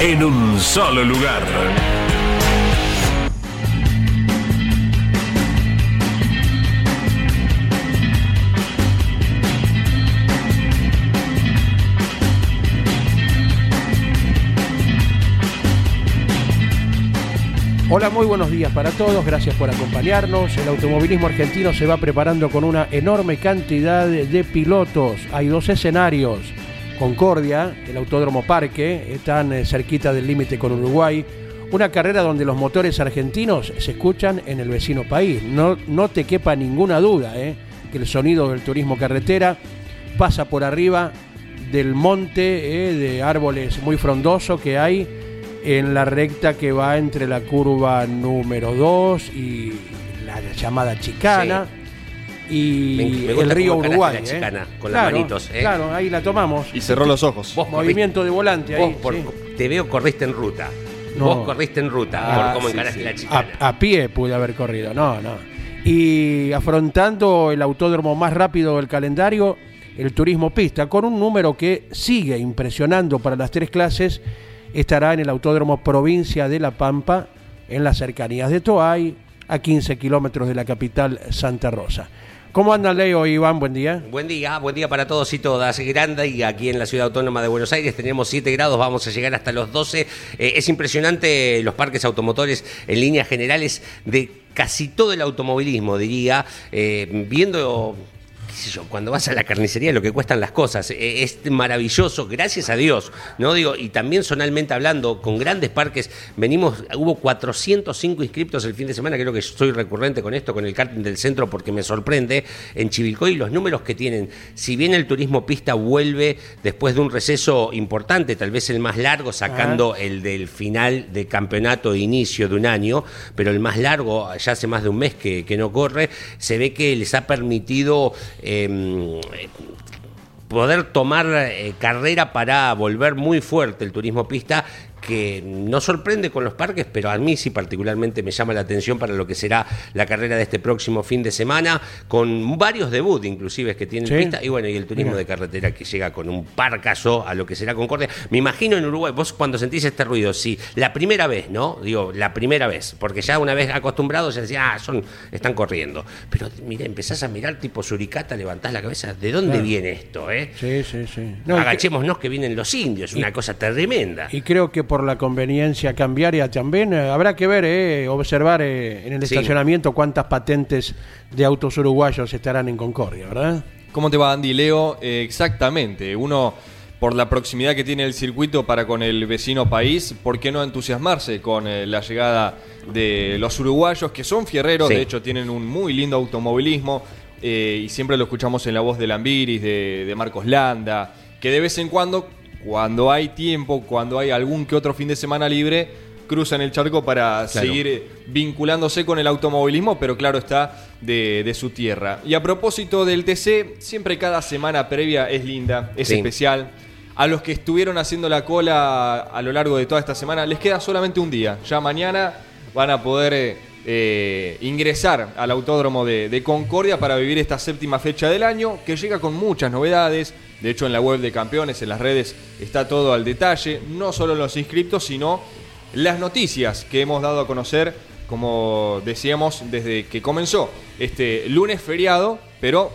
en un solo lugar. Hola, muy buenos días para todos, gracias por acompañarnos. El automovilismo argentino se va preparando con una enorme cantidad de pilotos. Hay dos escenarios. Concordia, el Autódromo Parque, están eh, cerquita del límite con Uruguay. Una carrera donde los motores argentinos se escuchan en el vecino país. No, no te quepa ninguna duda eh, que el sonido del turismo carretera pasa por arriba del monte eh, de árboles muy frondoso que hay en la recta que va entre la curva número 2 y la llamada chicana. Y el río Uruguay. La chicana, con las manitos. Claro, ahí la tomamos. Y cerró los ojos. Vos Movimiento de volante ahí. Te veo corriste en ruta. Vos corriste en ruta por cómo encaraste la chicana. A, a, pie pude haber corrido, no, no. Y afrontando el autódromo más rápido del calendario, el turismo pista, con un número que sigue impresionando para las tres clases estará en el Autódromo Provincia de La Pampa, en las cercanías de Toay, a 15 kilómetros de la capital Santa Rosa. ¿Cómo andan Leo Iván? Buen día. Buen día, buen día para todos y todas. Grande y aquí en la ciudad autónoma de Buenos Aires tenemos 7 grados, vamos a llegar hasta los 12. Eh, es impresionante los parques automotores en líneas generales de casi todo el automovilismo, diría, eh, viendo cuando vas a la carnicería lo que cuestan las cosas, e, es maravilloso, gracias a Dios, ¿no? Digo, y también sonalmente hablando, con grandes parques, venimos, hubo 405 inscriptos el fin de semana, creo que soy recurrente con esto, con el karting del centro, porque me sorprende, en Chivilcoy los números que tienen, si bien el turismo pista vuelve después de un receso importante, tal vez el más largo, sacando el del final de campeonato de inicio de un año, pero el más largo, ya hace más de un mes que, que no corre, se ve que les ha permitido eh, poder tomar eh, carrera para volver muy fuerte el turismo pista que no sorprende con los parques, pero a mí sí particularmente me llama la atención para lo que será la carrera de este próximo fin de semana, con varios debuts inclusive que tienen pista, y bueno, y el turismo de carretera que llega con un parcaso a lo que será Concordia. Me imagino en Uruguay, vos cuando sentís este ruido, sí, la primera vez, ¿no? Digo, la primera vez, porque ya una vez acostumbrados se decía, ah, son, están corriendo. Pero mira, empezás a mirar tipo suricata, levantás la cabeza, ¿de dónde viene esto, eh? Sí, sí, sí. Agachémonos que... vienen los indios, una cosa tremenda. Y creo que por la conveniencia cambiaria también. Eh, habrá que ver, eh, observar eh, en el estacionamiento cuántas patentes de autos uruguayos estarán en Concordia, ¿verdad? ¿Cómo te va, Andy Leo? exactamente. Uno, por la proximidad que tiene el circuito para con el vecino país, ¿por qué no entusiasmarse con la llegada de los uruguayos, que son fierreros, de hecho tienen un muy lindo automovilismo, y siempre lo escuchamos en la voz de Lambiris, de, de Marcos Landa, que de vez en cuando cuando hay tiempo, cuando hay algún que otro fin de semana libre, cruzan el charco para seguir vinculándose con el automovilismo, pero claro está, de, su tierra. Y a propósito del TC, siempre cada semana previa es linda, es especial. A los que estuvieron haciendo la cola a lo largo de toda esta semana, les queda solamente un día. Ya mañana van a poder eh, eh, ingresar al Autódromo de, Concordia para vivir esta séptima fecha del año, que llega con muchas novedades. De hecho, en la web de campeones, en las redes, está todo al detalle, no solo los inscriptos, sino las noticias que hemos dado a conocer, como decíamos, desde que comenzó este lunes feriado, pero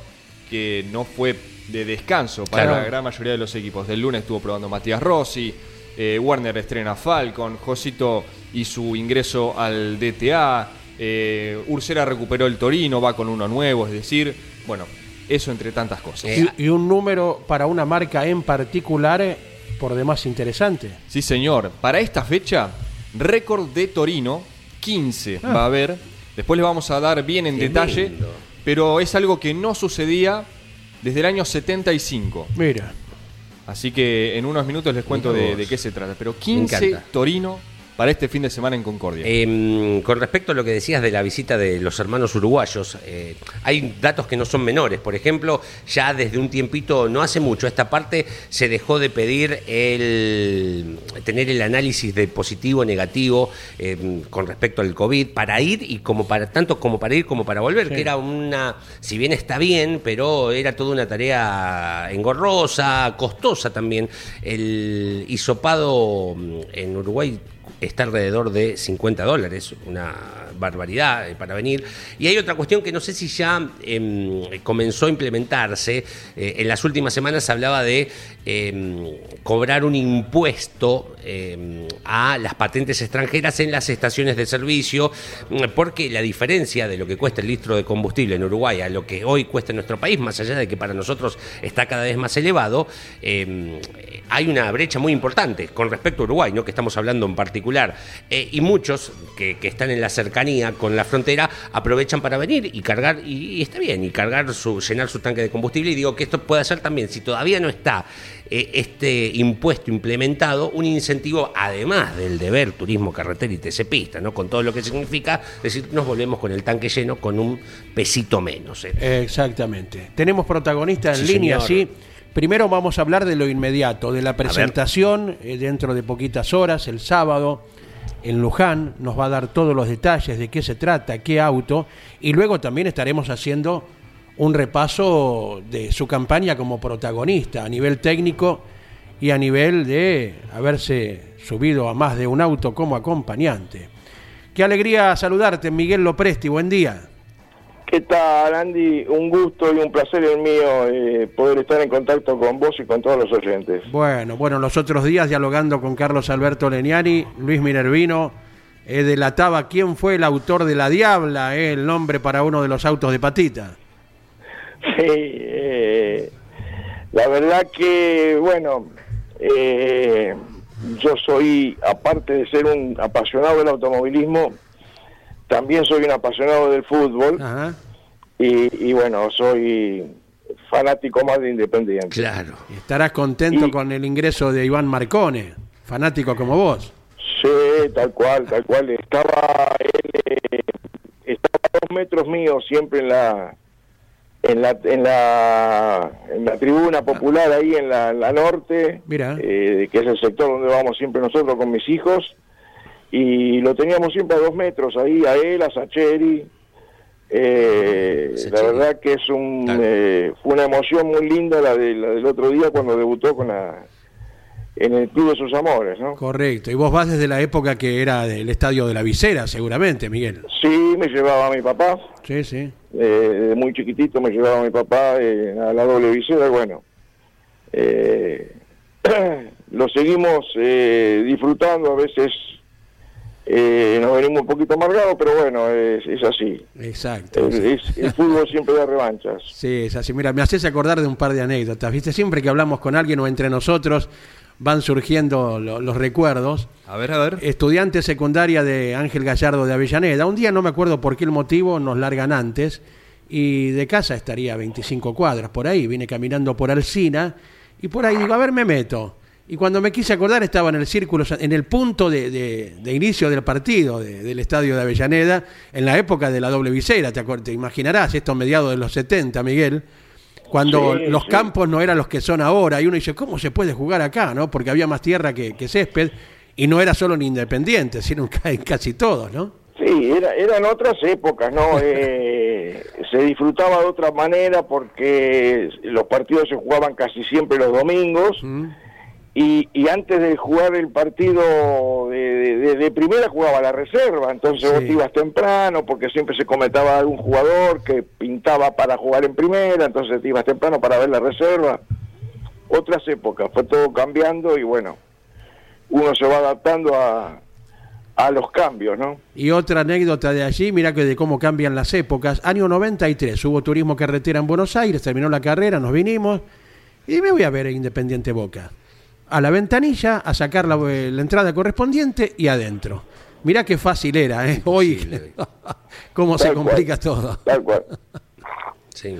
que no fue de descanso para la gran mayoría de los equipos. Del lunes estuvo probando Matías Rossi, eh, Warner estrena Falcon, Josito y su ingreso al DTA, Eh, Ursera recuperó el Torino, va con uno nuevo, es decir, bueno, eso entre tantas cosas. Y, y un número para una marca en particular eh, por demás interesante. Sí, señor. Para esta fecha, récord de Torino, 15 Ah. va a haber. Después les vamos a dar bien en Qué detalle, lindo. pero es algo que no sucedía desde el año 75. Mira, Así que en unos minutos les cuento de, qué se trata. Pero 15 encanta. Torino para este fin de semana en Concordia. Eh, con respecto a lo que decías de la visita de los hermanos uruguayos, eh, hay datos que no son menores. Por ejemplo, ya desde un tiempito, no hace mucho, esta parte se dejó de pedir el tener el análisis de positivo, negativo eh, con respecto al COVID para ir y como para tanto como para ir como para volver, Sí. que era una, si bien está bien, pero era toda una tarea engorrosa, costosa también. El hisopado mm, en Uruguay está alrededor de 50 dólares, una barbaridad eh, para venir. Y hay otra cuestión que no sé si ya em, comenzó a implementarse. Eh, en las últimas semanas se hablaba de em, cobrar un impuesto em, a las patentes extranjeras en las estaciones de servicio, mm, porque la diferencia de lo que cuesta el litro de combustible en Uruguay a lo que hoy cuesta en nuestro país, más allá de que para nosotros está cada vez más elevado, hay una brecha muy importante con respecto a Uruguay, que estamos hablando en particular. Eh, y muchos que, que están en la cercanía con la frontera aprovechan para venir y cargar, y, y está bien, y cargar su, llenar su tanque de combustible. Y digo que esto puede ser también, si todavía no está eh, este impuesto implementado, un incentivo, además del deber turismo carretera y TC pista, ¿no? con todo lo que significa, es decir, nos volvemos con el tanque lleno con un pesito menos. ¿eh? exactamente. Tenemos protagonistas en Sí, línea, señor. sí. Primero vamos a hablar de lo inmediato, de la presentación eh, dentro de poquitas horas, el sábado, en Luján. Nos va a dar todos los detalles de qué se trata, qué auto. Y luego también estaremos haciendo un repaso de su campaña como protagonista a nivel técnico y a nivel de haberse subido a más de un auto como acompañante. Qué alegría saludarte, Miguel Lopresti. Buen día. ¿Qué tal, Andy? Un gusto y un placer el mío eh, poder estar en contacto con vos y con todos los oyentes. Bueno, bueno, los otros días dialogando con Carlos Alberto Leniani, Luis Minervino, eh, delataba quién fue el autor de La Diabla, eh, el nombre para uno de los autos de patita. Sí, eh, la verdad que, bueno, eh, yo soy, aparte de ser un apasionado del automovilismo, también soy un apasionado del fútbol Ajá. y, y bueno, soy fanático más de Independiente. Claro. Y estarás contento Y- con el ingreso de Iván Marcone, fanático como vos. Sí, tal cual, tal cual. Estaba él, eh, estaba a dos metros míos siempre en la en la en la en la tribuna popular ahí en la, en la norte, Mira. eh, que es el sector donde vamos siempre nosotros con mis hijos y lo teníamos siempre a dos metros ahí a él, a Sacheri. Eh, la verdad que es un eh, fue una emoción muy linda la, de, la del otro día cuando debutó con la en el club de sus amores, ¿no? Correcto. Y vos vas desde la época que era del estadio de la Visera, seguramente, Miguel. Sí, me llevaba a mi papá, Sí, sí. eh, desde muy chiquitito me llevaba a mi papá eh, a la doble visera, y bueno, eh, lo seguimos disfrutando, a veces eh, nos venimos un poquito amargados, pero bueno, es, es así. Exacto. El, es- el fútbol siempre da revanchas. Sí, es así. Mira, me haces acordar de un par de anécdotas. ¿Viste? Siempre que hablamos con alguien o entre nosotros van surgiendo lo- los recuerdos. A ver, a ver. Estudiante secundaria de Ángel Gallardo de Avellaneda. Un día no me acuerdo por qué el motivo, nos largan antes y de casa estaría a 25 cuadras por ahí. Vine caminando por Alcina y por ahí digo, a ver, me meto. Y cuando me quise acordar estaba en el círculo, en el punto de, de- de inicio del partido de- del estadio de Avellaneda, en la época de la doble visera, te, te imaginarás, esto mediados de los 70, Miguel, cuando Sí, los sí. campos no eran los que son ahora, y uno dice, ¿cómo se puede jugar acá? no Porque había más tierra que, que césped, y no era solo en Independiente, sino en casi todos, ¿no? Sí, era, eran otras épocas, ¿no? Eh, se disfrutaba de otra manera porque los partidos se jugaban casi siempre los domingos. Mm. Y, y antes de jugar el partido de, de- primera jugaba la reserva, entonces vos Sí. te ibas temprano porque siempre se comentaba algún jugador que pintaba para jugar en primera, entonces te ibas temprano para ver la reserva. Otras épocas, fue todo cambiando y bueno, uno se va adaptando a, a los cambios, ¿no? Y otra anécdota de allí, mira que de cómo cambian las épocas. Año 93, hubo turismo carretera en Buenos Aires, terminó la carrera, nos vinimos y me voy a ver Independiente Boca. A la ventanilla, a sacar la, la entrada correspondiente y adentro. Mirá qué fácil era, ¿eh? Hoy, cómo se cual. complica todo. Tal cual. Sí.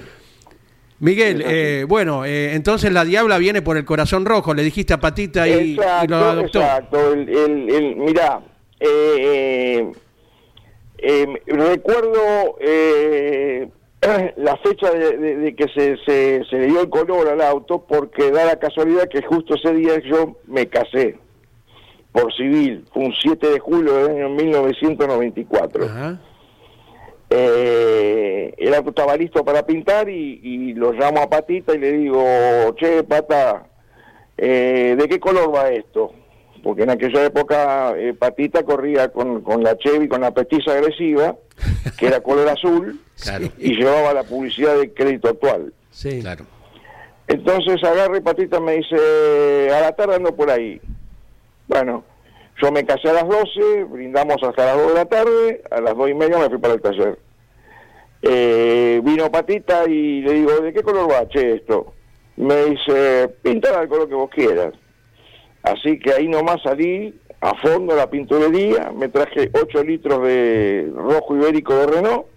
Miguel, eh, bueno, eh, entonces la diabla viene por el corazón rojo, le dijiste a Patita y, y lo adoptó. Exacto, el, el, el- mirá, eh, eh, recuerdo eh, la fecha de, de- de que se, se, se le dio el color al auto porque da la casualidad que justo ese día yo me casé por civil, fue un 7 de julio del año 1994. Ajá. Eh, el auto estaba listo para pintar y, y lo llamo a Patita y le digo, che, Pata, eh, ¿de qué color va esto? Porque en aquella época eh, Patita corría con, con la Chevy, con la petiza agresiva, que era color azul, Claro. y llevaba la publicidad de crédito actual. Sí. Claro. Entonces agarra y Patita me dice, a la tarde ando por ahí. Bueno, yo me casé a las 12, brindamos hasta las 2 de la tarde, a las 2 y media me fui para el taller. Eh, vino Patita y le digo, ¿de qué color va, che, esto? Me dice, pintar al color que vos quieras. Así que ahí nomás salí a fondo a la pinturería, me traje 8 litros de rojo ibérico de Renault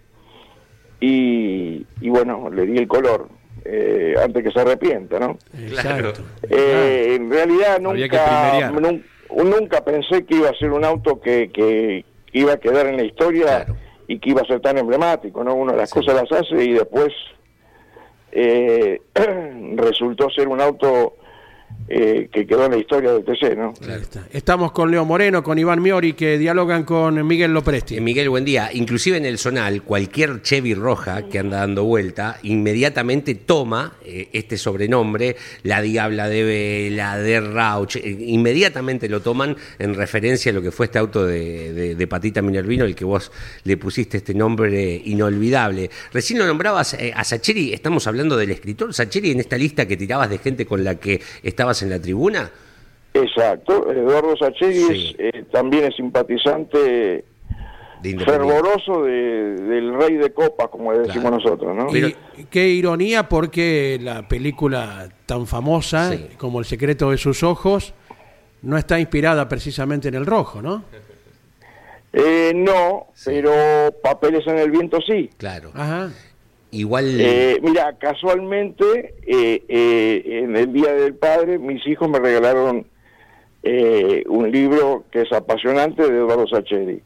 y, y bueno, le di el color, eh, antes que se arrepienta, ¿no? Claro. Eh, en realidad nunca, nun- nunca pensé que iba a ser un auto que, que iba a quedar en la historia Claro. y que iba a ser tan emblemático, ¿no? Uno las cosas las hace y después eh, resultó ser un auto eh, que quedó en la historia del TC, ¿no? Está. Estamos con Leo Moreno, con Iván Miori, que dialogan con Miguel Lopresti. Eh, Miguel, buen día. Inclusive en el Zonal, cualquier Chevy roja que anda dando vuelta, inmediatamente toma eh, este sobrenombre, la Diabla de Vela, de Rauch, eh, inmediatamente lo toman en referencia a lo que fue este auto de, de- de Patita Minervino, el que vos le pusiste este nombre inolvidable. Recién lo nombrabas eh, a Sacheri, estamos hablando del escritor Sacheri en esta lista que tirabas de gente con la que estabas en la tribuna. Exacto, Eduardo Sacheri Sí. es, eh, también es simpatizante De fervoroso de- del rey de copas, como le decimos Claro. nosotros, ¿no? Pero- Y qué ironía porque la película tan famosa Sí. como El secreto de sus ojos no está inspirada precisamente en el rojo, ¿no? Eh, no, pero Papeles en el Viento sí. Claro. Ajá. Igual. Eh, mira, casualmente, eh, eh, en el Día del Padre, mis hijos me regalaron eh, un libro que es apasionante de Eduardo Sacheri.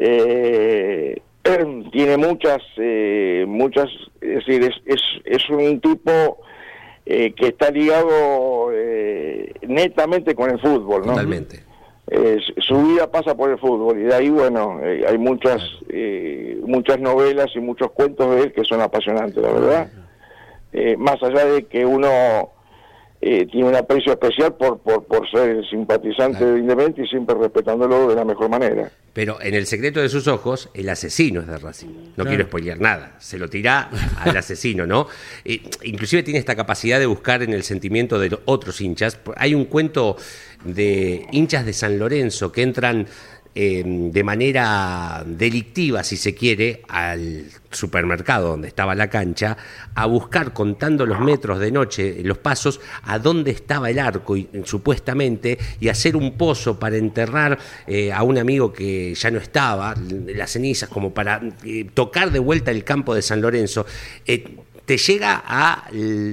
Eh, tiene muchas, eh, muchas, es decir, es, es, es un tipo que está ligado eh, netamente con el fútbol, ¿no? Totalmente. Eh, su- vida pasa por el fútbol y de ahí bueno eh, hay muchas eh, muchas novelas y muchos cuentos de él que son apasionantes la verdad Eh, más allá de que uno eh, tiene un aprecio especial por por, por ser simpatizante de Independiente y siempre respetándolo de la mejor manera Pero en el secreto de sus ojos, el asesino es de Racing. No Claro. quiero spoilear nada. Se lo tira al asesino, ¿no? Eh, inclusive tiene esta capacidad de buscar en el sentimiento de otros hinchas. Hay un cuento de hinchas de San Lorenzo que entran eh, de manera delictiva, si se quiere, al supermercado donde estaba la cancha, a buscar, contando los metros de noche, los pasos, a dónde estaba el arco, y, supuestamente, y hacer un pozo para enterrar eh, a un amigo que ya no estaba, las cenizas, como para eh, tocar de vuelta el campo de San Lorenzo. Te llega a,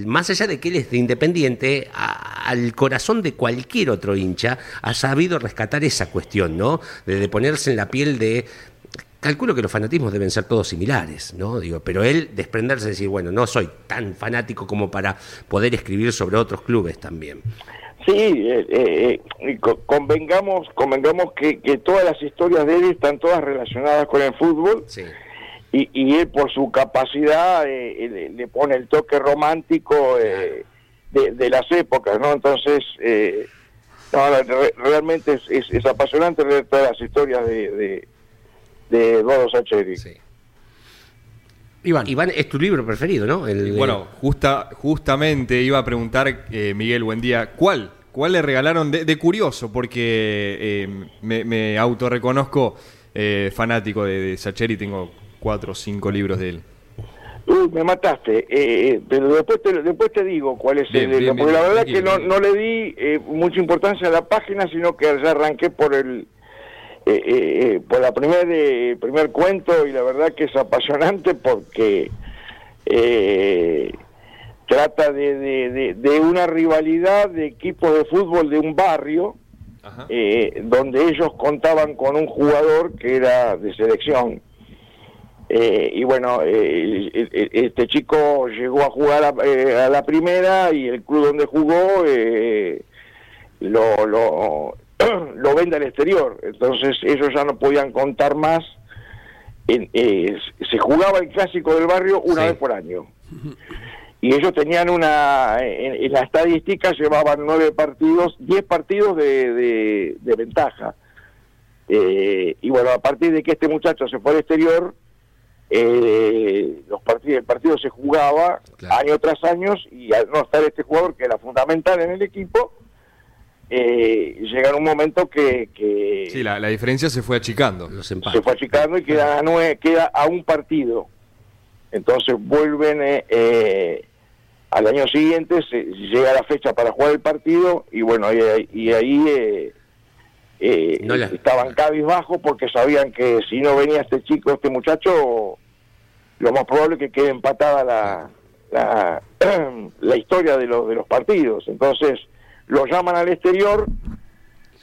más allá de que él es de independiente, a- al corazón de cualquier otro hincha, ha sabido rescatar esa cuestión, ¿no? De, de ponerse en la piel de. Calculo que los fanatismos deben ser todos similares, ¿no? Digo, pero él desprenderse y decir, bueno, no soy tan fanático como para poder escribir sobre otros clubes también. sí eh, eh, eh, co- convengamos convengamos que, que todas las historias de él están todas relacionadas con el fútbol Sí. Y, y él por su capacidad eh, le, le pone el toque romántico eh, de, de las épocas, ¿no? Entonces, eh, no, la- re- realmente es, es- es apasionante leer todas las historias de, de, de Eduardo Sacheri. sí. Iván. Iván, es tu libro preferido, ¿no? El Bueno, justa, justamente iba a preguntar, eh, Miguel, buen día, ¿cuál? ¿Cuál le regalaron de, de curioso? Porque eh, me, me autorreconozco eh, fanático de, de Sacheri, tengo cuatro o cinco libros de él. Uy, me mataste, eh, eh, pero después te, después te digo cuál es Bien, el... bien, porque bien, la verdad que no, no le di eh, mucha importancia a la página, sino que ya arranqué por el... eh, eh, eh, por la primer, eh, primer cuento y la verdad que es apasionante porque eh, trata de, de- de- de una rivalidad de equipos de fútbol de un barrio Ajá. donde ellos contaban con un jugador que era de selección. Eh, y bueno, eh, este chico llegó a jugar a, eh, a la primera y el club donde jugó eh, lo, lo, lo vende al exterior. Entonces ellos ya no podían contar más. En- eh, se jugaba el clásico del barrio una Sí. vez por año. Y ellos tenían una, en, en la estadística llevaban nueve partidos, diez partidos de, de- de ventaja. Eh, y bueno, a partir de que este muchacho se fue al exterior, eh, los partidos, el partido se jugaba Claro. año tras año y al no estar este jugador que era fundamental en el equipo, eh, llega en un momento que, que Sí, la, la diferencia se fue achicando. Los se fue achicando y queda a, nue- queda a un partido. Entonces vuelven eh, eh, al año siguiente, se, llega la fecha para jugar el partido y bueno, y, y ahí eh, eh, No la- estaban cabizbajos porque sabían que si no venía este chico, este muchacho, lo más probable es que quede empatada la, la, la historia de los, de los partidos. Entonces lo llaman al exterior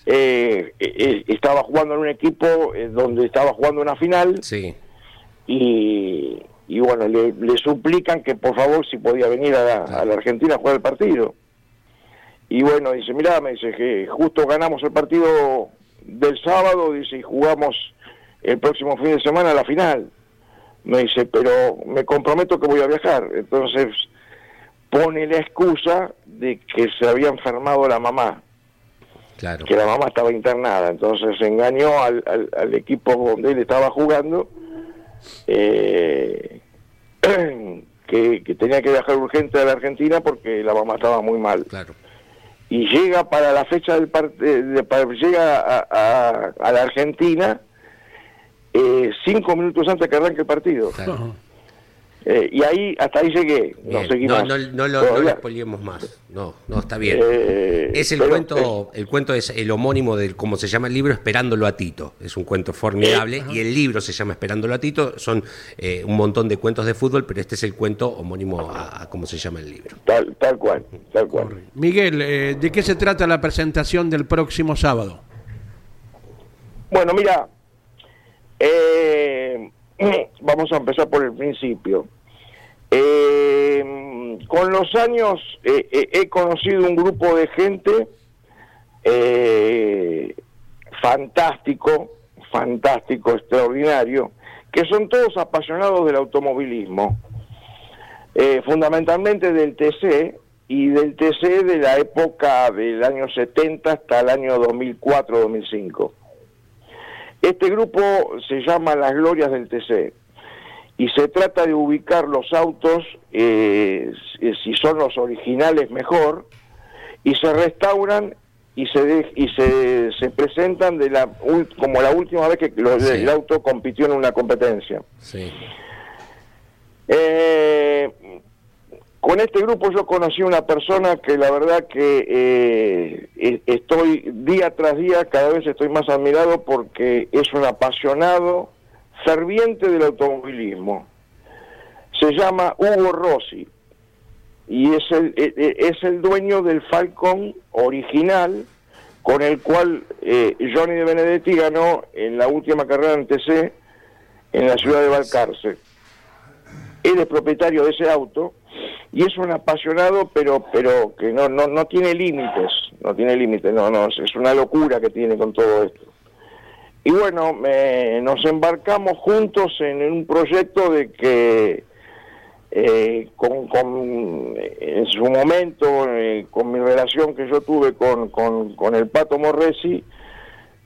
eh, eh, estaba jugando en un equipo eh, donde estaba jugando una final Sí. y, y bueno, le, le suplican que por favor si podía venir a la, a la Argentina a jugar el partido. Y bueno, dice, mira, me dice que justo ganamos el partido del sábado, dice, y jugamos el próximo fin de semana la final. Me dice, pero me comprometo que voy a viajar. Entonces pone la excusa de que se había enfermado la mamá Claro. que la mamá estaba internada, entonces engañó al, al, al equipo donde él estaba jugando, eh, que, que tenía que viajar urgente a la Argentina porque la mamá estaba muy mal. Claro. Y llega para la fecha del partido, llega a, a- a la Argentina eh, cinco minutos antes que arranque el partido. Claro. Eh, y ahí, hasta ahí llegué, no seguí No, más. no, no lo, no Todavía. lo spoileemos más. No, no, está bien. Eh, es el pero, cuento, el cuento es el homónimo de cómo se llama el libro, Esperándolo a Tito. Es un cuento formidable y el libro se llama Esperándolo a Tito. Son eh, un montón de cuentos de fútbol, pero este es el cuento homónimo a, a cómo se llama el libro. Tal, tal cual, tal cual. Miguel, eh, ¿de qué se trata la presentación del próximo sábado? Bueno, mira, eh, vamos a empezar por el principio. Eh, con los años eh, he conocido un grupo de gente fantástico, fantástico, extraordinario, que son todos apasionados del automovilismo, fundamentalmente del TC y del TC de la época del año 70 hasta el año 2004-2005. Este grupo se llama Las Glorias del TC y se trata de ubicar los autos, eh, si- son los originales mejor, y se restauran y se de- y se, se presentan de la ul- como la última vez que Sí. el auto compitió en una competencia. Sí. Eh, con este grupo yo conocí una persona que la verdad que eh, estoy día tras día, cada vez estoy más admirado porque es un apasionado, ferviente del automovilismo. Se llama Hugo Rossi y es el, e- e- es el dueño del Falcon original con el cual eh, Johnny de Benedetti ganó en la última carrera en TC en la ciudad de Valcarce él es propietario de ese auto y es un apasionado pero pero que no no no tiene límites no tiene límites no no es una locura que tiene con todo esto. Y bueno me- nos embarcamos juntos en un proyecto de que eh, con, con- en su momento eh, con mi relación que yo tuve con, con, con el Pato Morresi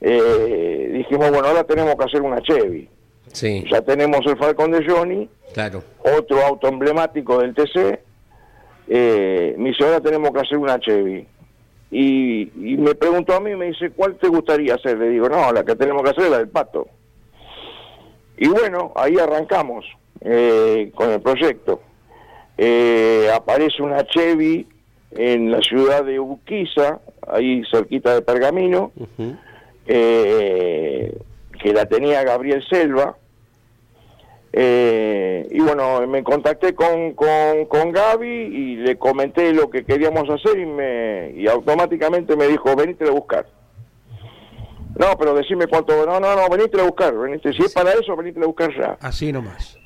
eh, dijimos bueno ahora tenemos que hacer una Chevy Sí, ya tenemos el Falcon de Johnny claro. otro auto emblemático del TC. Eh, mi dice, ahora tenemos que hacer una Chevy. y, y me preguntó a mí, me dice, ¿cuál te gustaría hacer? Le digo, no, la que tenemos que hacer es la del pato. Y bueno, ahí arrancamos eh, con el proyecto. Eh, aparece una Chevy en la ciudad de Urquiza, ahí cerquita de Pergamino, eh, que la tenía Gabriel Selva. Eh, y bueno, me contacté con, con, con Gaby y le comenté lo que queríamos hacer y, me, y automáticamente me dijo, venite a buscar. No, pero decime cuánto, no, no, no, venite a buscar, venite, si es para eso, venite a buscar ya. Así nomás.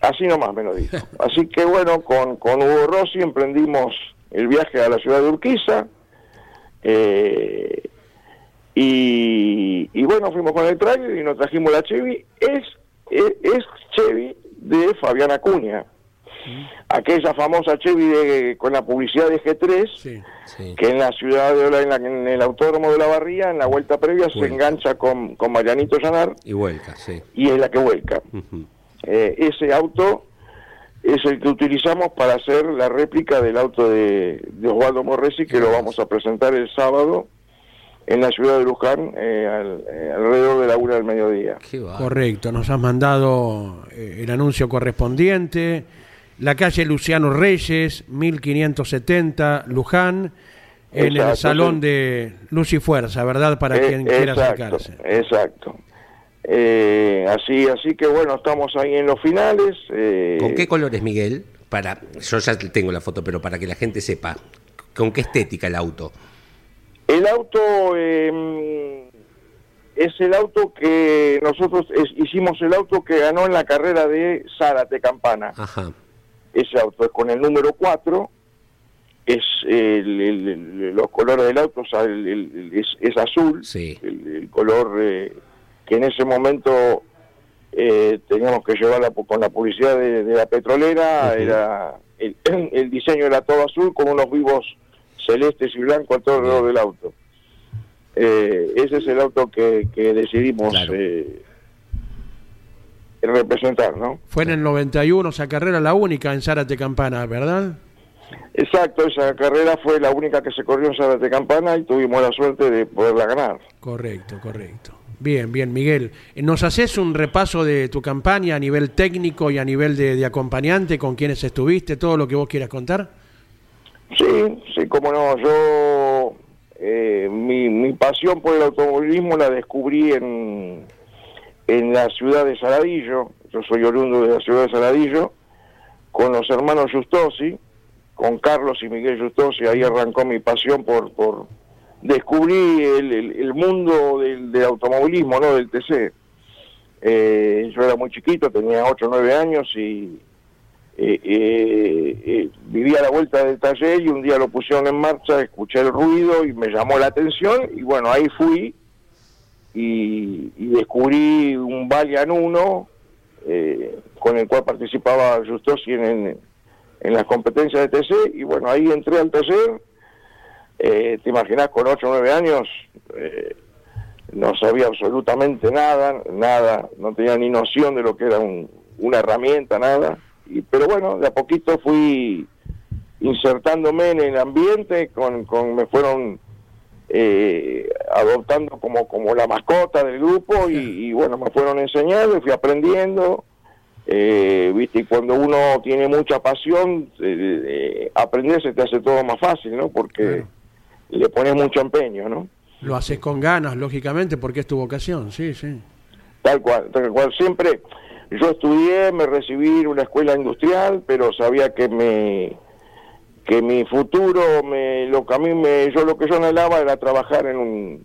Así nomás me lo dijo. Así que bueno, con, con Hugo Rossi emprendimos el viaje a la ciudad de Urquiza. eh, y, y bueno, fuimos con el trailer y nos trajimos la Chevy. Es, es, es Chevy de Fabián Acuña. Aquella famosa Chevy de, con la publicidad de G3, Sí. Sí. que en la ciudad de en, la- en el autódromo de la Barría, en la vuelta previa, se engancha con, con Marianito Llanar Y vuelca, sí. y es la que vuelca. Eh, ese auto es el que utilizamos para hacer la réplica del auto de, de Osvaldo Morresi, que lo vamos a presentar el sábado en la ciudad de Luján, eh, al- eh, alrededor de la una del mediodía. Correcto, nos has mandado eh, el anuncio correspondiente. La calle Luciano Reyes, 1570, Luján, en el salón sí. de Luz y Fuerza, ¿verdad? Para Eh, quien quiera exacto, acercarse. Exacto. Eh, así, así que bueno, estamos ahí en los finales. eh, ¿Con qué colores, Miguel? Para, yo ya tengo la foto, pero para que la gente sepa, ¿con qué estética el auto? El auto eh, es el auto que nosotros es- hicimos el auto que ganó en la carrera de Zárate Campana. Ajá. Ese auto es con el número 4, es el- el- el- los colores del auto es, es azul, Sí. el, el color eh, que en ese momento eh, teníamos que llevarla con la publicidad de, de la petrolera, era el, el diseño era todo azul con unos vivos celestes y blancos a todo alrededor del auto. Eh, ese es el auto que, que decidimos Claro. eh, representar, ¿no? Fue en el 91 esa carrera la única en Zárate Campana, ¿verdad? Exacto, esa carrera fue la única que se corrió en Zárate Campana y tuvimos la suerte de poderla ganar. Correcto, correcto. Bien, bien, Miguel. ¿Nos haces un repaso de tu campaña a nivel técnico y a nivel de, de acompañante con quienes estuviste, todo lo que vos quieras contar? Sí, sí, como no, yo eh, mi, mi pasión por el automovilismo la descubrí en, en la ciudad de Saladillo, yo soy oriundo de la ciudad de Saladillo, con los hermanos Justosi, con Carlos y Miguel Justosi, ahí arrancó mi pasión por, por descubrir el, el- el mundo del, del automovilismo, ¿no? Del TC. Eh, yo era muy chiquito, tenía 8 o 9 años y eh, eh, eh, vivía a la vuelta del taller y un día lo pusieron en marcha, escuché el ruido y me llamó la atención y bueno, ahí fui y, y descubrí un Valiant 1 eh, con el cual participaba Justosi en, en, en las competencias de TC y bueno, ahí entré al taller, eh, te imaginas con 8 o 9 años, eh, no sabía absolutamente nada, nada, no tenía ni noción de lo que era un- una herramienta, nada. Y, pero bueno, de a poquito fui insertándome en el ambiente, con, con me fueron eh, adoptando como, como la mascota del grupo y, y, bueno, me fueron enseñando y fui aprendiendo. Eh, viste, y cuando uno tiene mucha pasión, eh, eh, aprender se te hace todo más fácil, ¿no? Porque Claro. le pones mucho empeño, ¿no? Lo haces con ganas, lógicamente, porque es tu vocación, sí, sí. Tal cual, tal cual. Siempre yo estudié, me recibí en una escuela industrial, pero sabía que me que mi futuro, me, lo que a mí me, yo lo que yo anhelaba era trabajar en un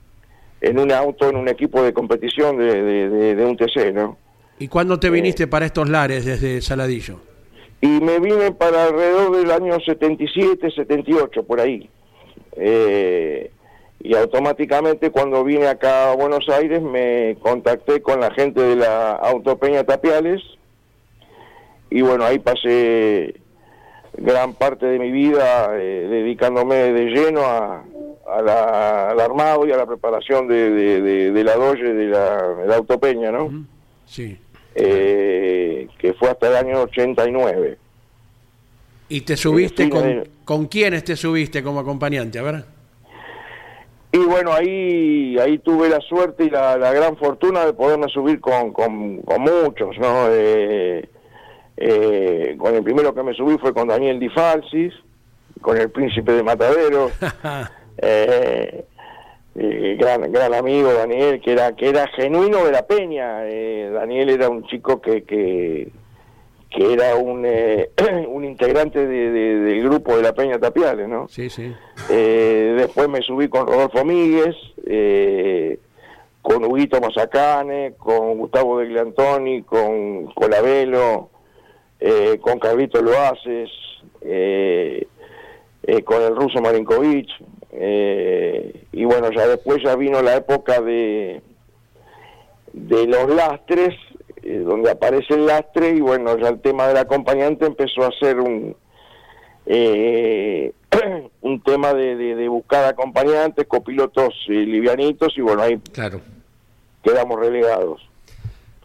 en un auto, en un equipo de competición de, de, de- de un TC, ¿no? ¿Y cuándo te viniste para estos lares desde Saladillo? Y me vine para alrededor del año 77, 78, por ahí. Eh, y automáticamente cuando vine acá a Buenos Aires me contacté con la gente de la Autopeña Tapiales y bueno, ahí pasé gran parte de mi vida eh, dedicándome de lleno a, a la- al armado y a la preparación de, de- de- de la doge de la, de la Autopeña, ¿no? Sí. Eh, que fue hasta el año 89. ¿Y te subiste sí, con, eh. con quiénes te subiste como acompañante? A ver. Y bueno, ahí ahí tuve la suerte y la, la gran fortuna de poderme subir con, con, con muchos, ¿no? Eh, eh, con el primero que me subí fue con Daniel Di Falsis, con el príncipe de Matadero, eh, eh, gran, gran amigo Daniel, que era, que era genuino de la peña. Eh, Daniel era un chico que, que, que era un, eh, un integrante de- de- del grupo de la Peña Tapiales, ¿no? Sí, sí. Eh, después me subí con Rodolfo Míguez, eh, con Huguito Mazacane, con Gustavo de Gliantoni, con Colabelo, eh, con Carlito Loaces, eh, con el ruso Marinkovic. y bueno, ya después ya vino la época de, de los lastres, eh, donde aparece el lastre, y bueno, ya el tema del acompañante empezó a ser un, eh, un tema de, de- de buscar acompañantes, copilotos eh, livianitos, y bueno, ahí Claro. quedamos relegados.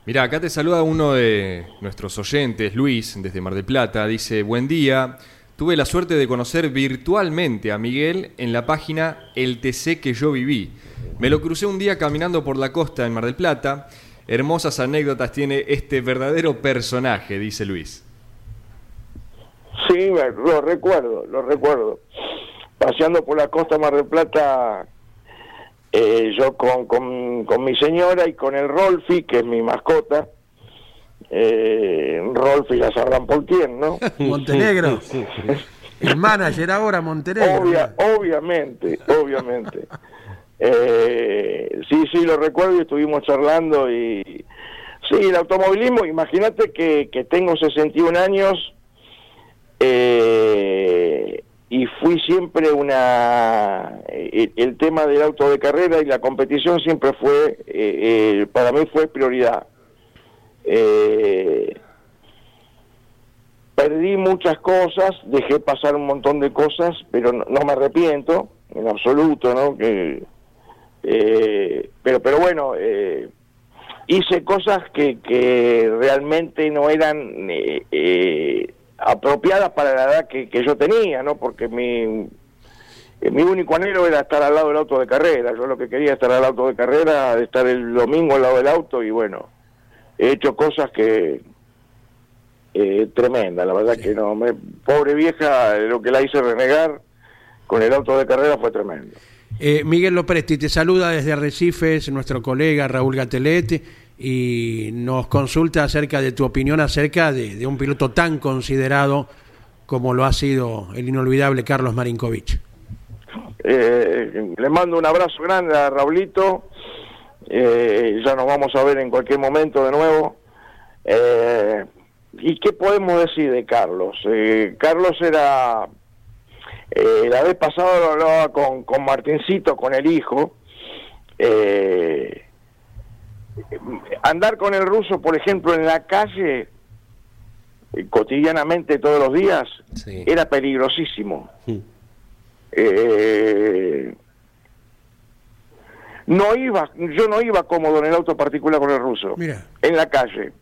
Mira, acá te saluda uno de nuestros oyentes, Luis, desde Mar del Plata. Dice, buen día. Tuve la suerte de conocer virtualmente a Miguel en la página El TC que yo viví. Me lo crucé un día caminando por la costa en Mar del Plata. Hermosas anécdotas tiene este verdadero personaje, dice Luis. Sí, me- lo recuerdo, lo recuerdo. Paseando por la costa Mar del Plata, eh, yo con, con, con mi señora y con el Rolfi, que es mi mascota, eh, Rolfi la sabrán por quién, ¿no? Montenegro. El manager ahora, Montenegro. Obvia, obviamente, obviamente. Eh, sí, sí, lo recuerdo y estuvimos charlando y... Sí, el automovilismo, imagínate que, que tengo 61 años eh, y fui siempre una... El, tema del auto de carrera y la competición siempre fue, eh, eh, para mí fue prioridad. Eh, perdí muchas cosas, dejé pasar un montón de cosas, pero no, no me arrepiento en absoluto, ¿no? Que, eh, pero, pero bueno, eh, hice cosas que, que realmente no eran eh, eh, apropiadas para la edad que, que yo tenía, ¿no? Porque mi, mi único anhelo era estar al lado del auto de carrera. Yo lo que quería estar al auto de carrera, estar el domingo al lado del auto y bueno, he hecho cosas que eh, tremenda, la verdad que no, me, pobre vieja, lo que la hice renegar con el auto de carrera fue tremendo. Eh, Miguel Lopresti te saluda desde Arrecifes, nuestro colega Raúl Gatelete, y nos consulta acerca de tu opinión acerca de, de un piloto tan considerado como lo ha sido el inolvidable Carlos Marinkovic. Eh, le mando un abrazo grande a Raulito, eh, ya nos vamos a ver en cualquier momento de nuevo. ¿Y qué podemos decir de Carlos? Carlos era, eh, la vez pasada lo hablaba con, con Martincito, con el hijo, eh, andar con el ruso, por ejemplo, en la calle, eh, cotidianamente todos los días, Sí. era peligrosísimo. Eh, no iba, yo no iba cómodo en el auto particular con el ruso, Mira. en la calle.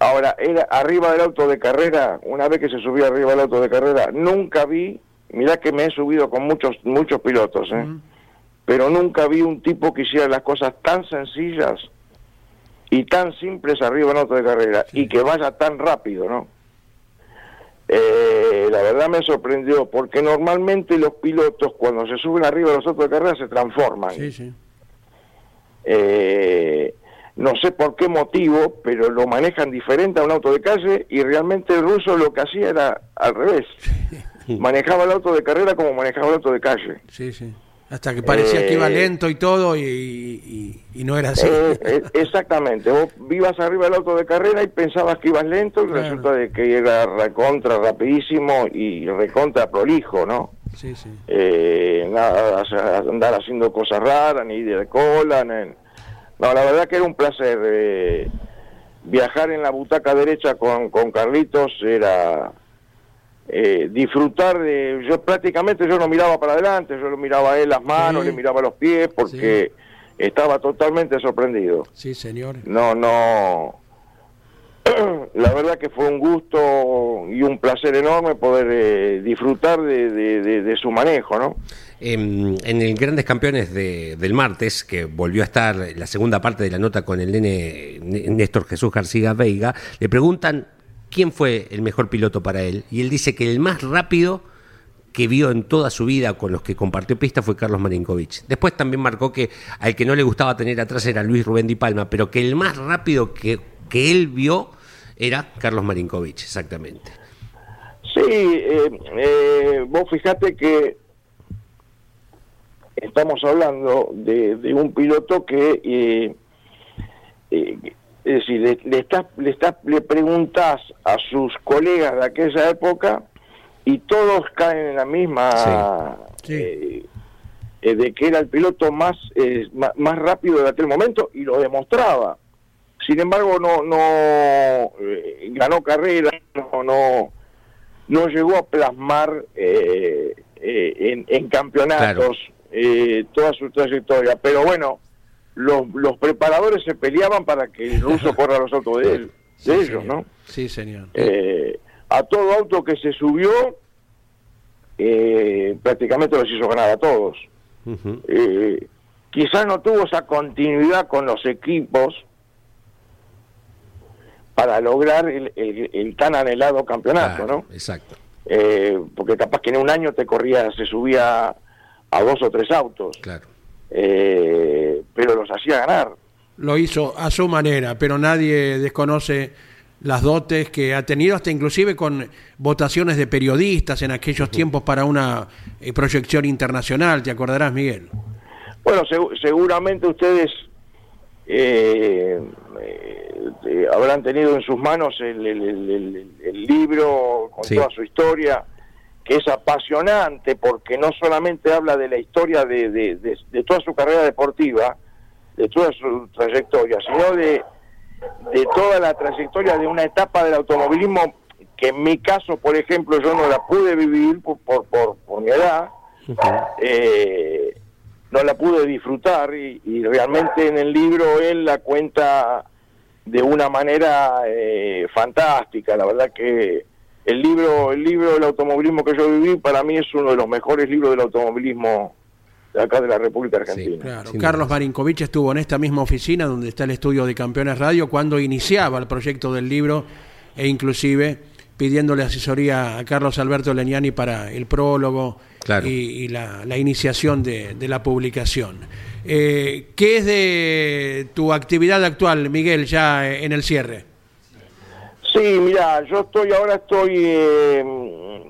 Ahora, era arriba del auto de carrera, una vez que se subía arriba del auto de carrera, nunca vi, mirá que me he subido con muchos muchos pilotos, ¿eh? pero nunca vi un tipo que hiciera las cosas tan sencillas y tan simples arriba del auto de carrera y que vaya tan rápido, ¿no? Eh, la verdad me sorprendió porque normalmente los pilotos cuando se suben arriba de los autos de carrera se transforman. Sí, sí. Eh, no sé por qué motivo, pero lo manejan diferente a un auto de calle y realmente el ruso lo que hacía era al revés. Manejaba el auto de carrera como manejaba el auto de calle. Sí, sí. Hasta que parecía que iba Eh, lento y todo y, y- y no era así. Eh, eh, exactamente, vos vivas arriba del auto de carrera y pensabas que ibas lento y Claro. resulta de que era recontra rapidísimo y recontra prolijo, ¿no? Sí, sí. eh, nada, andar haciendo cosas raras, ni de cola, ni- no, la verdad que era un placer. eh, viajar en la butaca derecha con, con Carlitos era eh, disfrutar de... Yo prácticamente yo no miraba para adelante, yo lo miraba a él las manos, Sí. le miraba los pies, porque estaba totalmente sorprendido. Sí, señor. No, no. La verdad que fue un gusto y un placer enorme poder eh, disfrutar de, de- de- de su manejo, ¿no? Em, en el Grandes Campeones de- del martes, que volvió a estar la segunda parte de la nota con el nene Néstor Jesús García Veiga, le preguntan quién fue el mejor piloto para él. Y él dice que el más rápido que vio en toda su vida con los que compartió pista fue Carlos Marinkovic. Después también marcó que al que no le gustaba tener atrás era Luis Rubén Di Palma, pero que el más rápido que, que él vio era Carlos Marinkovic, exactamente. Sí, eh, eh, vos fijate que estamos hablando de, de un piloto que, eh, eh, es decir, le, le, estás- le, estás- le preguntás a sus colegas de aquella época y todos caen en la misma Sí. eh, eh, de que era el piloto más, eh, más rápido de aquel momento y lo demostraba. Sin embargo, no, no eh, ganó carrera, no, no, no llegó a plasmar eh, eh, en, en campeonatos eh, toda su trayectoria. Pero bueno, los, los preparadores se peleaban para que el ruso corra los autos de, él, de ellos, ¿no? Sí, señor. Eh, a todo auto que se subió, eh, prácticamente los hizo ganar a todos. Ujú. Eh, quizás no tuvo esa continuidad con los equipos para lograr el, el- el tan anhelado campeonato, Claro, ¿no? Exacto. Eh, porque capaz que en un año te corría, se subía a dos o tres autos, Claro. eh, pero los hacía ganar. Lo hizo a su manera, pero nadie desconoce las dotes que ha tenido, hasta inclusive con votaciones de periodistas en aquellos tiempos para una eh, proyección internacional, ¿te acordarás, Miguel? Bueno, segu- seguramente ustedes eh, eh, habrán tenido en sus manos el, el- el- el- el libro con Sí. toda su historia, que es apasionante porque no solamente habla de la historia de, de- de- de toda su carrera deportiva, de toda su trayectoria, sino de, de toda la trayectoria de una etapa del automovilismo que en mi caso, por ejemplo, yo no la pude vivir por, por, por, por mi edad, eh, no la pude disfrutar y, y realmente en el libro él la cuenta de una manera eh, fantástica. La verdad que el libro, el libro del automovilismo que yo viví para mí es uno de los mejores libros del automovilismo de acá de la República Argentina. Claro, Carlos dudas. Marinkovic estuvo en esta misma oficina donde está el estudio de Campeones Radio cuando iniciaba el proyecto del libro e inclusive pidiéndole asesoría a Carlos Alberto Leñani para el prólogo Claro. y, y la, la iniciación de, de la publicación. Eh, ¿Qué es de tu actividad actual, Miguel, ya en el cierre? Sí, mira, yo estoy ahora estoy eh,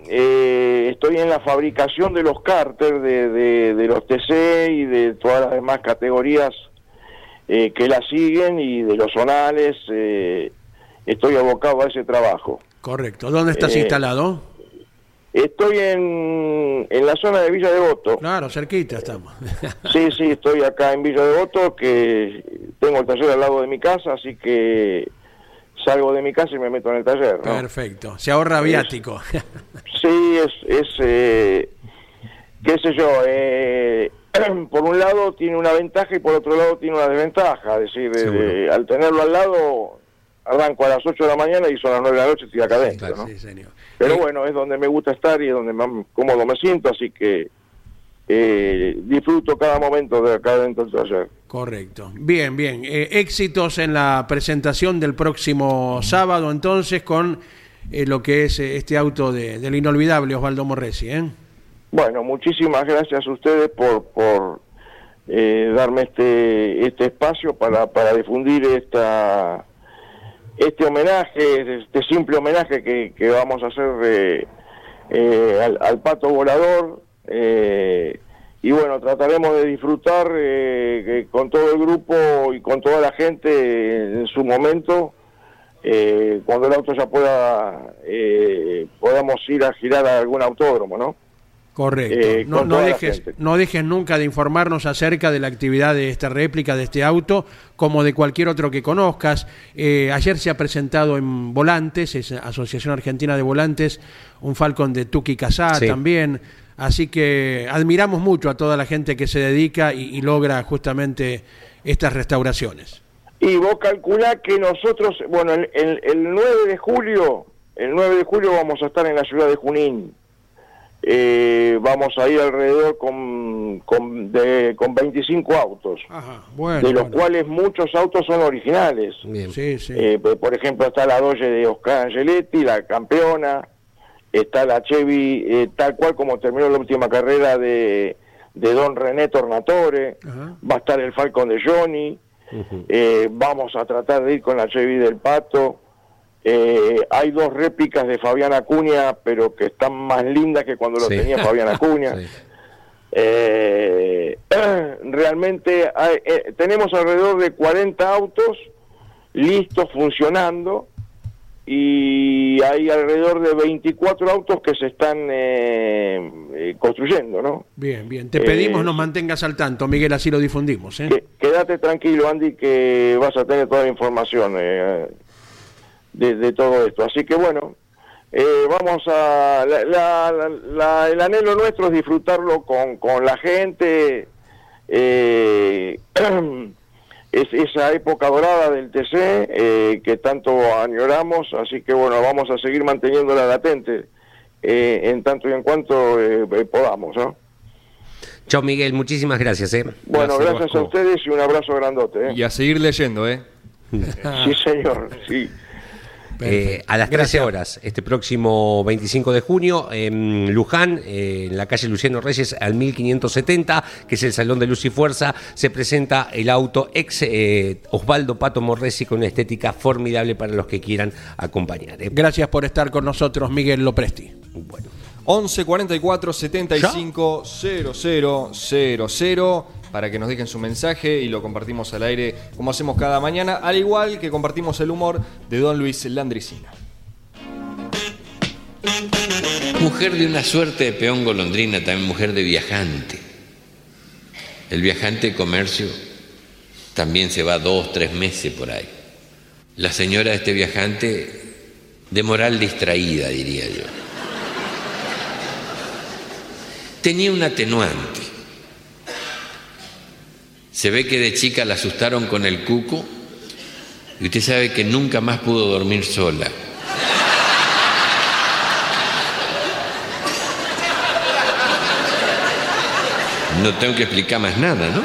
eh, estoy en la fabricación de los cárter de, de, de los TC y de todas las demás categorías eh, que la siguen y de los zonales. eh, estoy abocado a ese trabajo. Correcto. ¿Dónde estás instalado? Estoy en, en la zona de Villa Devoto. Claro, cerquita estamos. Sí, sí, estoy acá en Villa Devoto, que tengo el taller al lado de mi casa, así que salgo de mi casa y me meto en el taller. ¿no? Perfecto. Se ahorra viático. Sí, es, es eh, qué sé yo, eh, por un lado tiene una ventaja y por otro lado tiene una desventaja. Es decir, eh, Seguro. al tenerlo al lado, arranco a las 8 de la mañana y son las 9 de la noche estoy acá adentro. Claro, ¿no? Sí, señor. Pero Eh, bueno, es donde me gusta estar y es donde más cómodo me siento, así que eh, disfruto cada momento de acá dentro del taller. Correcto. Bien, bien. Eh, éxitos en la presentación del próximo sábado, entonces, con eh, lo que es eh, este auto de- del inolvidable Osvaldo Morresi. Bueno, muchísimas gracias a ustedes por, por darme este, este espacio para, para difundir esta, este homenaje, este simple homenaje que, que vamos a hacer al, al pato volador. Eh, y bueno, trataremos de disfrutar eh, con todo el grupo y con toda la gente en su momento eh, cuando el auto ya pueda, eh, podamos ir a girar a algún autódromo, ¿no? Correcto. Eh, no, dejes, no dejes nunca de informarnos acerca de la actividad de esta réplica, de este auto, como de cualquier otro que conozcas. Eh, ayer se ha presentado en Volantes, es Asociación Argentina de Volantes, un Falcon de Tuki Casá Sí. también. Así que admiramos mucho a toda la gente que se dedica y, y logra justamente estas restauraciones. Y vos calculá que nosotros, bueno, el, el, el 9 de julio, el 9 de julio vamos a estar en la ciudad de Junín. Eh, vamos a ir alrededor con, con, de, con 25 autos, Ajá, bueno. de los bueno. cuales muchos autos son originales. Bien. Sí, sí. Eh, por ejemplo, está la Doge de Oscar Angeletti, la campeona, está la Chevy, eh, tal cual como terminó la última carrera de, de Don René Tornatore, Ajá. va a estar el Falcon de Johnny, eh, vamos a tratar de ir con la Chevy del Pato. Eh, hay dos réplicas de Fabián Acuña, pero que están más lindas que cuando lo Sí. tenía Fabián Acuña. Sí. Eh, realmente hay- eh, tenemos alrededor de 40 autos listos funcionando y hay alrededor de 24 autos que se están eh, eh, construyendo, ¿no? Bien, bien. Te pedimos Eh, nos mantengas al tanto, Miguel, así lo difundimos. ¿eh? Que- quédate tranquilo, Andy, que vas a tener toda la información eh, de, de todo esto. Así que bueno, eh, vamos a... la- la- la- el anhelo nuestro es disfrutarlo con, con la gente. eh, es esa época dorada del TC eh, que tanto añoramos, así que bueno, vamos a seguir manteniéndola latente eh, en tanto y en cuanto podamos, ¿no? Chao, Miguel, muchísimas gracias. ¿eh? Bueno, Gracias, gracias a ustedes y un abrazo grandote. ¿eh? Y a seguir leyendo, ¿eh? Sí, señor, sí. Eh, a las 13 horas, este próximo 25 de junio, en Luján, eh, en la calle Luciano Reyes, al 1570, que es el Salón de Luz y Fuerza, se presenta el auto ex eh, Osvaldo Pato Morresi con una estética formidable para los que quieran acompañar. ¿eh? Gracias por estar con nosotros, Miguel Lopresti. Bueno. 11 44 75 00 00 para que nos dejen su mensaje y lo compartimos al aire como hacemos cada mañana, al igual que compartimos el humor de Don Luis Landricina. Mujer de una suerte de peón golondrina, también mujer de viajante. El viajante de comercio también se va dos, tres meses por ahí. La señora de este viajante de moral distraída, diría yo. Tenía un atenuante. Se ve que de chica la asustaron con el cuco y usted sabe que nunca más pudo dormir sola. No tengo que explicar más nada, ¿no?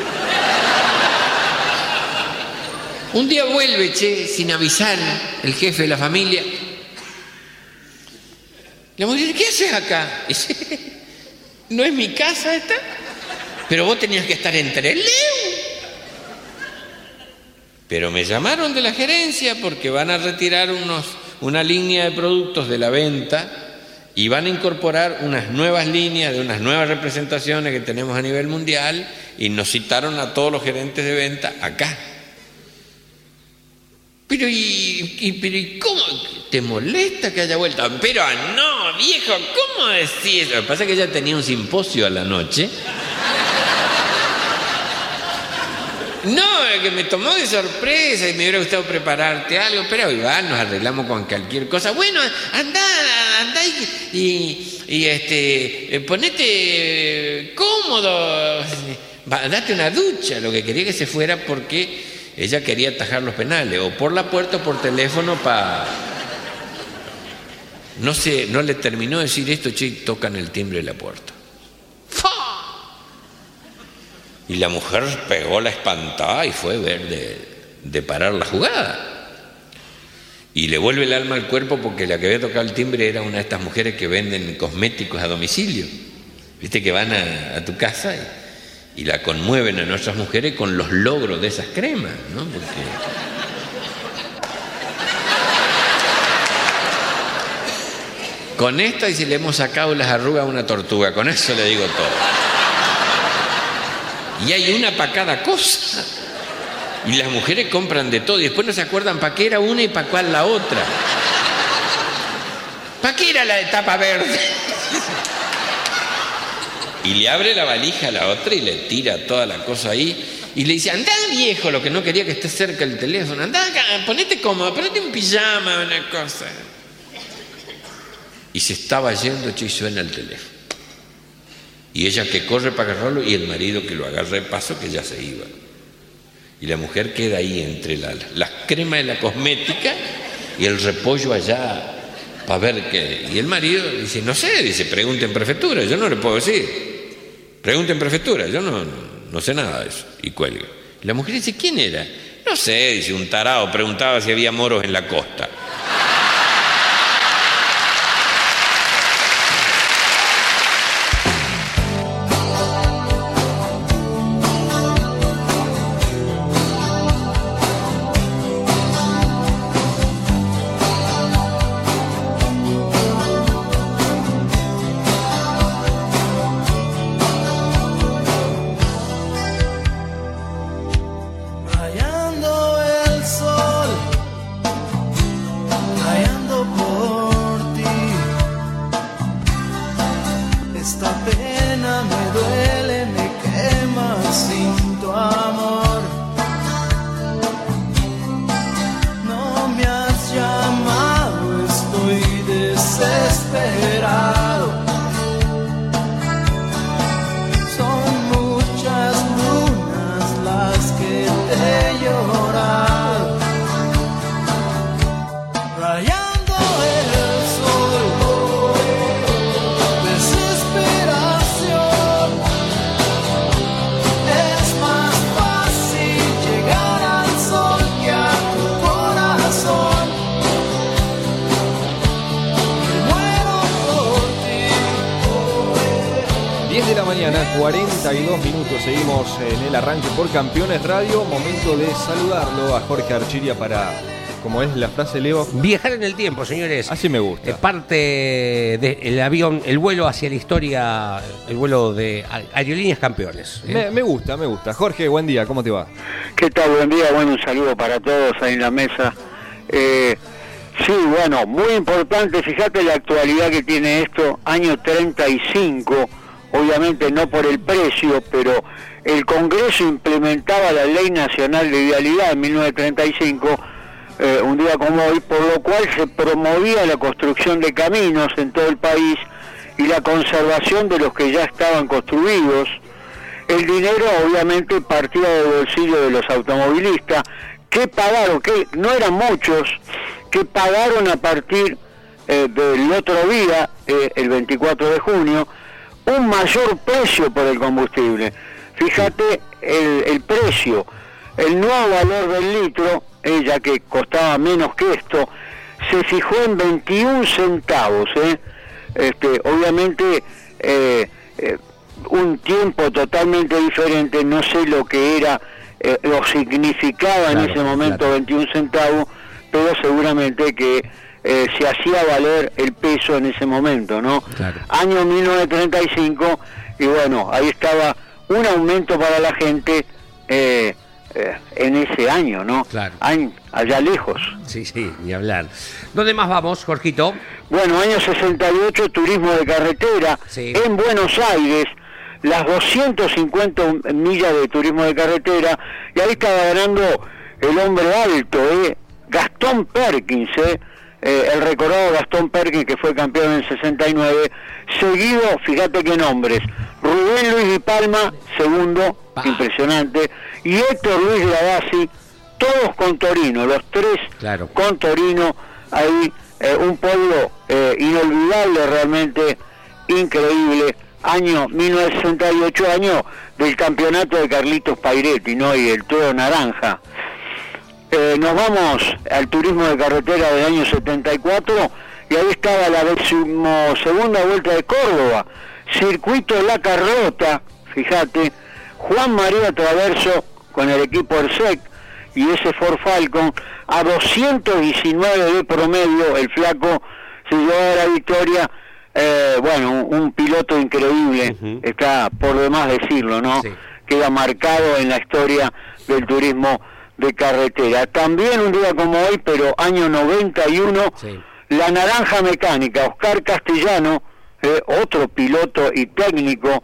Un día vuelve, che, sin avisar, el jefe de la familia. La mujer dice, ¿qué haces acá? ¿no es mi casa esta? Pero vos tenías que estar entre Leo. Pero me llamaron de la gerencia porque van a retirar unos, una línea de productos de la venta y van a incorporar unas nuevas líneas de unas nuevas representaciones que tenemos a nivel mundial y nos citaron a todos los gerentes de venta acá. Pero y, pero ¿y cómo? ¿Te molesta que haya vuelto? Pero no, viejo, ¿cómo decís? Lo que pasa es que ella tenía un simposio a la noche. No, que me tomó de sorpresa y me hubiera gustado prepararte algo, pero igual nos arreglamos con cualquier cosa. Bueno, anda, anda y, este, eh, ponete cómodo, Va, date una ducha, lo que quería que se fuera porque ella quería atajar los penales, o por la puerta o por teléfono para... No sé, no le terminó de decir esto, che, tocan el timbre de la puerta. Y la mujer pegó la espantada y fue ver de, parar la jugada. Y le vuelve el alma al cuerpo porque la que había tocado el timbre era una de estas mujeres que venden cosméticos a domicilio. Viste que van a, a tu casa y, y la conmueven a nuestras mujeres con los logros de esas cremas, ¿no? Porque Con esta y si le hemos sacado las arrugas a una tortuga, con eso le digo todo. Y hay una para cada cosa. Y las mujeres compran de todo y después no se acuerdan para qué era una y para cuál la otra. ¿Para qué era la de tapa verde? Y le abre la valija a la otra y le tira toda la cosa ahí. Y le dice, anda viejo, lo que no quería que esté cerca el teléfono. Anda acá, ponete cómodo, ponete un pijama, una cosa. Y se estaba yendo, che, y suena el teléfono. Y ella que corre para agarrarlo y el marido que lo agarra de paso que ya se iba. Y la mujer queda ahí entre la- las cremas de la cosmética y el repollo allá para ver qué. Y el marido dice, no sé, dice, pregunte en prefectura, yo no le puedo decir. Pregunte en prefectura, yo no, no sé nada de eso. Y cuelga. Y la mujer dice, ¿quién era? No sé, dice un tarado, preguntaba si había moros en la costa. Campeones Radio. Momento de saludarlo a Jorge Archiria para, como es la frase Leo, Viajar en el tiempo, señores. así me gusta. Eh, parte del avión, el vuelo hacia la historia, el vuelo de Aerolíneas Campeones. ¿eh? Me, me gusta, me gusta. Jorge, buen día, ¿cómo te va? ¿Qué tal? Buen día, bueno, un saludo para todos ahí en la mesa. Eh, sí, bueno, muy importante, fíjate la actualidad que tiene esto, año 35, obviamente no por el precio, pero el Congreso implementaba la Ley Nacional de Vialidad en 1935, eh, un día como hoy, por lo cual se promovía la construcción de caminos en todo el país y la conservación de los que ya estaban construidos. El dinero obviamente partía del bolsillo de los automovilistas que pagaron, que no eran muchos, que pagaron a partir eh, del otro día, eh, el 24 de junio, un mayor precio por el combustible. Fíjate el, el precio, el nuevo valor del litro, ya que costaba menos que esto, se fijó en 21 centavos. ¿eh? Este, obviamente, eh, eh, un tiempo totalmente diferente, no sé lo que era eh, o significaba en ese momento claro. 21 centavos, pero seguramente que eh, se hacía valer el peso en ese momento, ¿no? Claro. Año 1935, y bueno, ahí estaba un aumento para la gente eh, eh, en ese año, ¿no? Claro. Año- allá lejos. Sí, sí, ni hablar. ¿Dónde más vamos, Jorgito? Bueno, año 68, turismo de carretera Sí. en Buenos Aires, las 250 millas de turismo de carretera, y ahí estaba ganando el hombre alto, ¿eh? Gastón Perkins, ¿eh? Eh, el recordado Gastón Perkins que fue campeón en el 69, seguido, fíjate qué nombres, Rubén Luis Di Palma, segundo, impresionante, y Héctor Luis Lavasi, todos con Torino, los tres Claro. con Torino, ahí eh, un pueblo eh, inolvidable realmente, increíble, año 1968, año del campeonato de Carlitos Pairetti, ¿no? Y el Toro Naranja. Eh, nos vamos al turismo de carretera del año 74 y ahí estaba la decimosegunda vuelta de Córdoba, circuito La Carrota, fíjate, Juan María Traverso con el equipo ERSEC y ese Ford Falcon a 219 de promedio, el flaco se llevó la victoria, eh, bueno, un, un piloto increíble, está por demás decirlo, ¿no? Sí. Queda marcado en la historia del turismo de carretera. También un día como hoy, pero año 91, Sí. la naranja mecánica, Oscar Castellano, eh, otro piloto y técnico,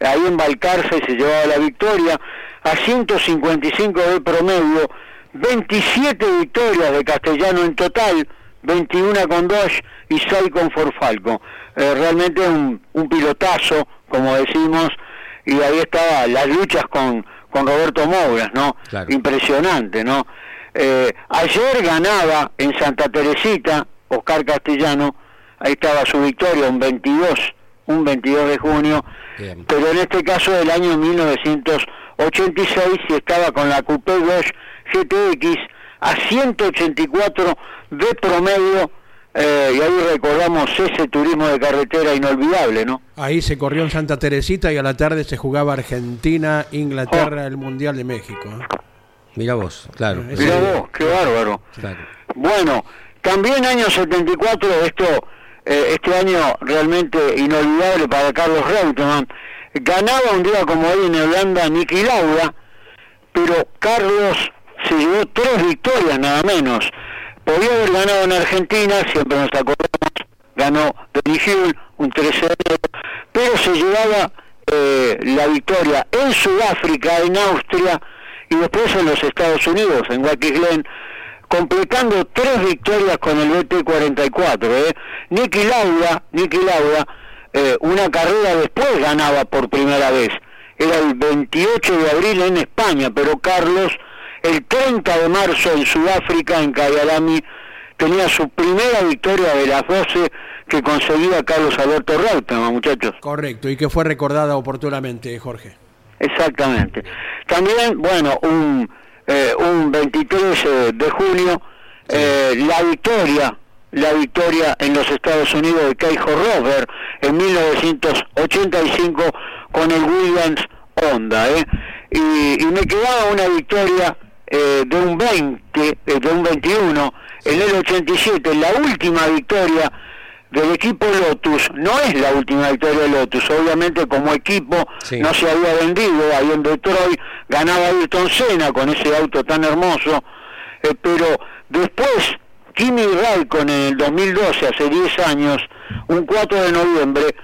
ahí en Balcarce se llevaba la victoria, a 155 de promedio, 27 victorias de Castellano en total, 21 con Dodge y 6 con Forfalco. Eh, realmente un, un pilotazo, como decimos, y ahí estaba las luchas con, con Roberto Mouras, ¿no? Claro. Impresionante, ¿no? Eh, ayer ganaba en Santa Teresita, Oscar Castellano, ahí estaba su victoria, un 22, un 22 de junio, Bien. pero en este caso del año 1986 y estaba con la Coupé Dodge GTX a 184 de promedio eh, y ahí recordamos ese turismo de carretera inolvidable, ¿no? Ahí se corrió en Santa Teresita y a la tarde se jugaba Argentina, Inglaterra, Oh. el Mundial de México. ¿eh? Mira vos, claro. Eh, Mirá vos, qué bárbaro. Claro. Bueno, también año 74, esto, eh, este año realmente inolvidable para Carlos Reutemann. Ganaba un día como hoy en Holanda Niki Lauda, pero Carlos se llevó tres victorias nada menos. Podía haber ganado en Argentina, siempre nos acordamos, ganó Benny un 13 de pero se llevaba eh, la victoria en Sudáfrica, en Austria y después en los Estados Unidos, en Watkins Glen, completando tres victorias con el BT-44. ¿eh? Nicky Lauda, Nicky Lauda eh, una carrera después ganaba por primera vez. Era el 28 de abril en España, pero Carlos, el 30 de marzo en Sudáfrica, en Kyalami, tenía su primera victoria de las 12 que conseguía Carlos Alberto Reutemann, muchachos. Correcto, y que fue recordada oportunamente, Jorge. Exactamente. También, bueno, un, eh, un 23 eh, de junio, eh, la victoria, la victoria en los Estados Unidos de Keijo Rover en 1985 con el Williams Honda, ¿eh? Y, y me quedaba una victoria eh, de un 20, eh, de un 21 en el 87, la última victoria del equipo Lotus, no es la última victoria de Lotus, obviamente como equipo Sí. no se había vendido ahí en Detroit, ganaba Ayrton Senna con ese auto tan hermoso, eh, pero después Kimi Raikkonen en el 2012, hace 10 años, un 4 de noviembre,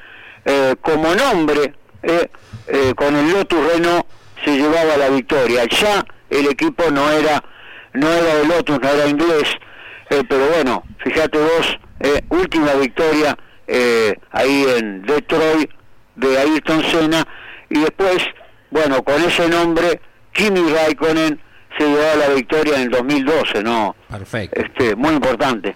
eh, como nombre, con el Lotus Renault se llevaba la victoria. Ya el equipo no era, no era de Lotus, no era inglés, eh, pero bueno, fíjate vos, eh, última victoria eh, ahí en Detroit de Ayrton Senna y después, bueno, con ese nombre, Kimi Raikkonen se llevaba la victoria en el 2012, ¿no? Perfecto. Este, muy importante.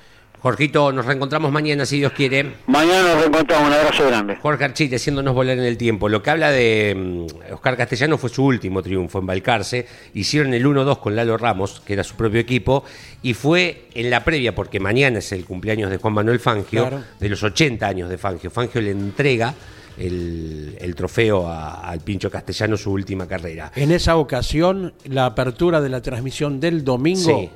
Jorgito, nos reencontramos mañana si Dios quiere. Mañana nos reencontramos, un abrazo grande. Jorge Archite, haciéndonos volar en el tiempo. Lo que habla de mm, Oscar Castellano fue su último triunfo en Balcarce. Hicieron el 1-2 con Lalo Ramos, que era su propio equipo, y fue en la previa, porque mañana es el cumpleaños de Juan Manuel Fangio, Claro. de los 80 años de Fangio. Fangio le entrega el, el trofeo a- al Pincho Castellano su última carrera. En esa ocasión, la apertura de la transmisión del domingo Sí.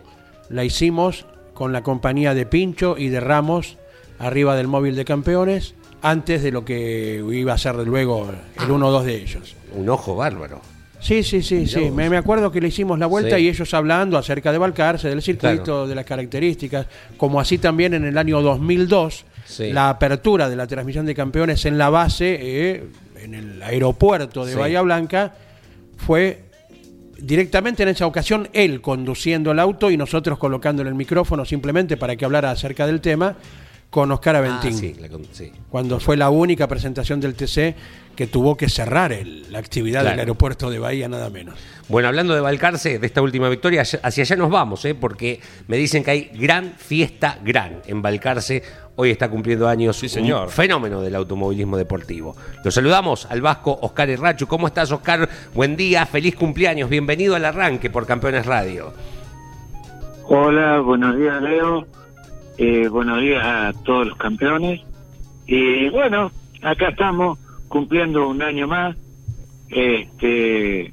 la hicimos con la compañía de Pincho y de Ramos arriba del móvil de campeones, antes de lo que iba a ser luego Ah. el 1-2 de ellos. Un ojo bárbaro. Sí, sí, sí, sí. Me, me acuerdo que le hicimos la vuelta Sí. y ellos hablando acerca de Balcarce, del circuito, Claro. de las características, como así también en el año 2002, Sí. la apertura de la transmisión de campeones en la base, eh, en el aeropuerto de Sí. Bahía Blanca, fue directamente en esa ocasión él conduciendo el auto y nosotros colocándole el micrófono simplemente para que hablara acerca del tema con Oscar Ah, Aventín sí, la con- sí. cuando fue la única presentación del TC que tuvo que cerrar el- la actividad Claro. del aeropuerto de Bahía, nada menos. Bueno, hablando de Balcarce, de esta última victoria, hacia- allá nos vamos, ¿eh? porque me dicen que hay gran fiesta, gran en Balcarce. Hoy está cumpliendo años Sí, señor. un fenómeno del automovilismo deportivo. Lo saludamos al vasco Oscar Herrachu. ¿Cómo estás, Oscar? Buen día, feliz cumpleaños, bienvenido al arranque por Campeones Radio. Hola, buenos días Leo, Eh, buenos días a todos los campeones. Y bueno, acá estamos cumpliendo un año más, este,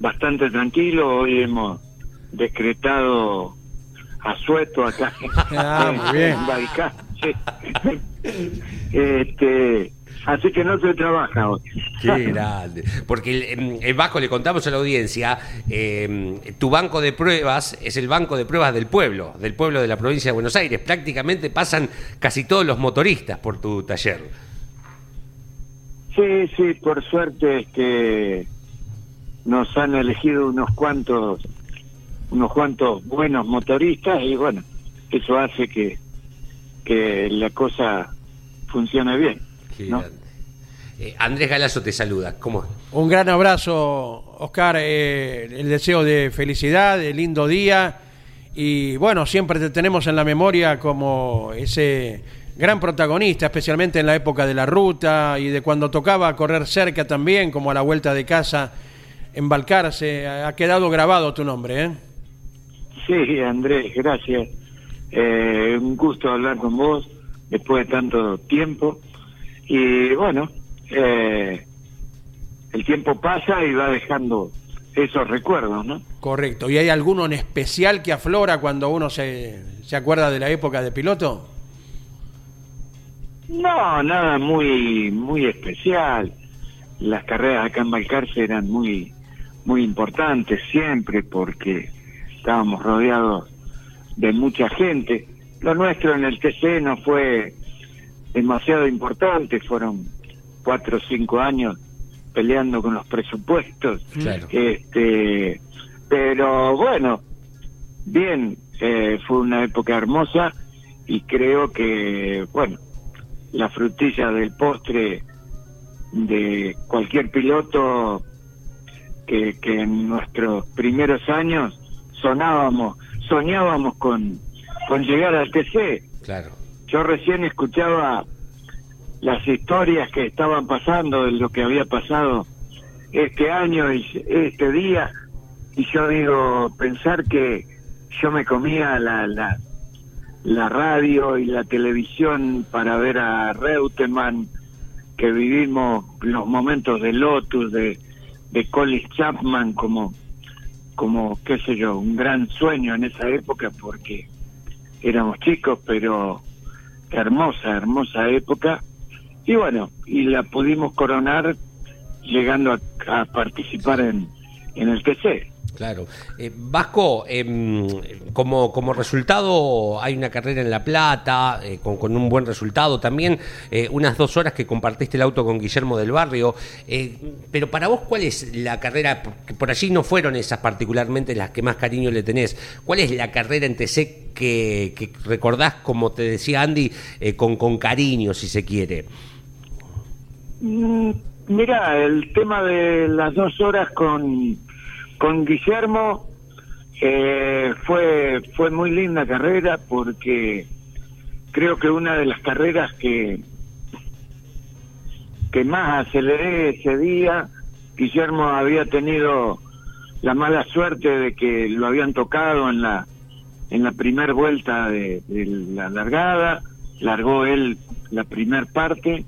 bastante tranquilo, hoy hemos decretado asueto acá Ah, en- muy bien. en sí. este, así que no se trabaja hoy. Qué grande. Porque el, em, el Vasco, le contamos a la audiencia, em, tu banco de pruebas es el banco de pruebas del pueblo, del pueblo de la provincia de Buenos Aires. Prácticamente pasan casi todos los motoristas por tu taller. Sí, sí, por suerte este, nos han elegido unos cuantos, unos cuantos buenos motoristas y bueno, eso hace que, que la cosa funcione bien. ¿no? grande. Eh, Andrés Galazo te saluda. ¿Cómo? Un gran abrazo, Oscar. eh, el deseo de felicidad, de lindo día Y bueno, siempre te tenemos en la memoria como ese gran protagonista, especialmente en la época de la ruta y de cuando tocaba correr cerca también, como a la vuelta de casa, embalcarse. Ha quedado grabado tu nombre, ¿eh? Sí, Andrés, gracias. Eh, un gusto hablar con vos después de tanto tiempo. Y bueno, eh, el tiempo pasa y va dejando esos recuerdos, ¿no? Correcto. ¿Y hay alguno en especial que aflora cuando uno se, se acuerda de la época de piloto? No, nada muy muy especial. Las carreras acá en Balcarce eran muy muy importantes siempre porque estábamos rodeados de mucha gente. Lo nuestro en el TC no fue demasiado importante, fueron cuatro o cinco años peleando con los presupuestos. Claro. Este, pero bueno, bien, eh, fue una época hermosa y creo que, bueno, la frutilla del postre de cualquier piloto que, que en nuestros primeros años sonábamos, soñábamos con, con llegar al TC. Claro. Yo recién escuchaba las historias que estaban pasando de lo que había pasado este año y este día y yo digo pensar que yo me comía la la, la radio y la televisión para ver a Reutemann que vivimos los momentos de Lotus de de Collis Chapman como como qué sé yo un gran sueño en esa época porque éramos chicos pero hermosa hermosa época y bueno, y la pudimos coronar llegando a, participar en, en el TC. Claro. Eh, Vasco, em, como, como resultado hay una carrera en La Plata, eh, con, con un buen resultado también, eh, unas dos horas que compartiste el auto con Guillermo del Barrio, pero para vos, ¿cuál es la carrera? Por allí no fueron esas particularmente las que más cariño le tenés. ¿Cuál es la carrera en TC que, que recordás, como te decía Andy, con, con cariño, si se quiere? Mm, Mira, el tema de las dos horas con, con Guillermo eh, fue, fue muy linda carrera porque creo que una de las carreras que, que más aceleré ese día, Guillermo había tenido la mala suerte de que lo habían tocado en la en la primer vuelta de, de la largada, largó él la primer parte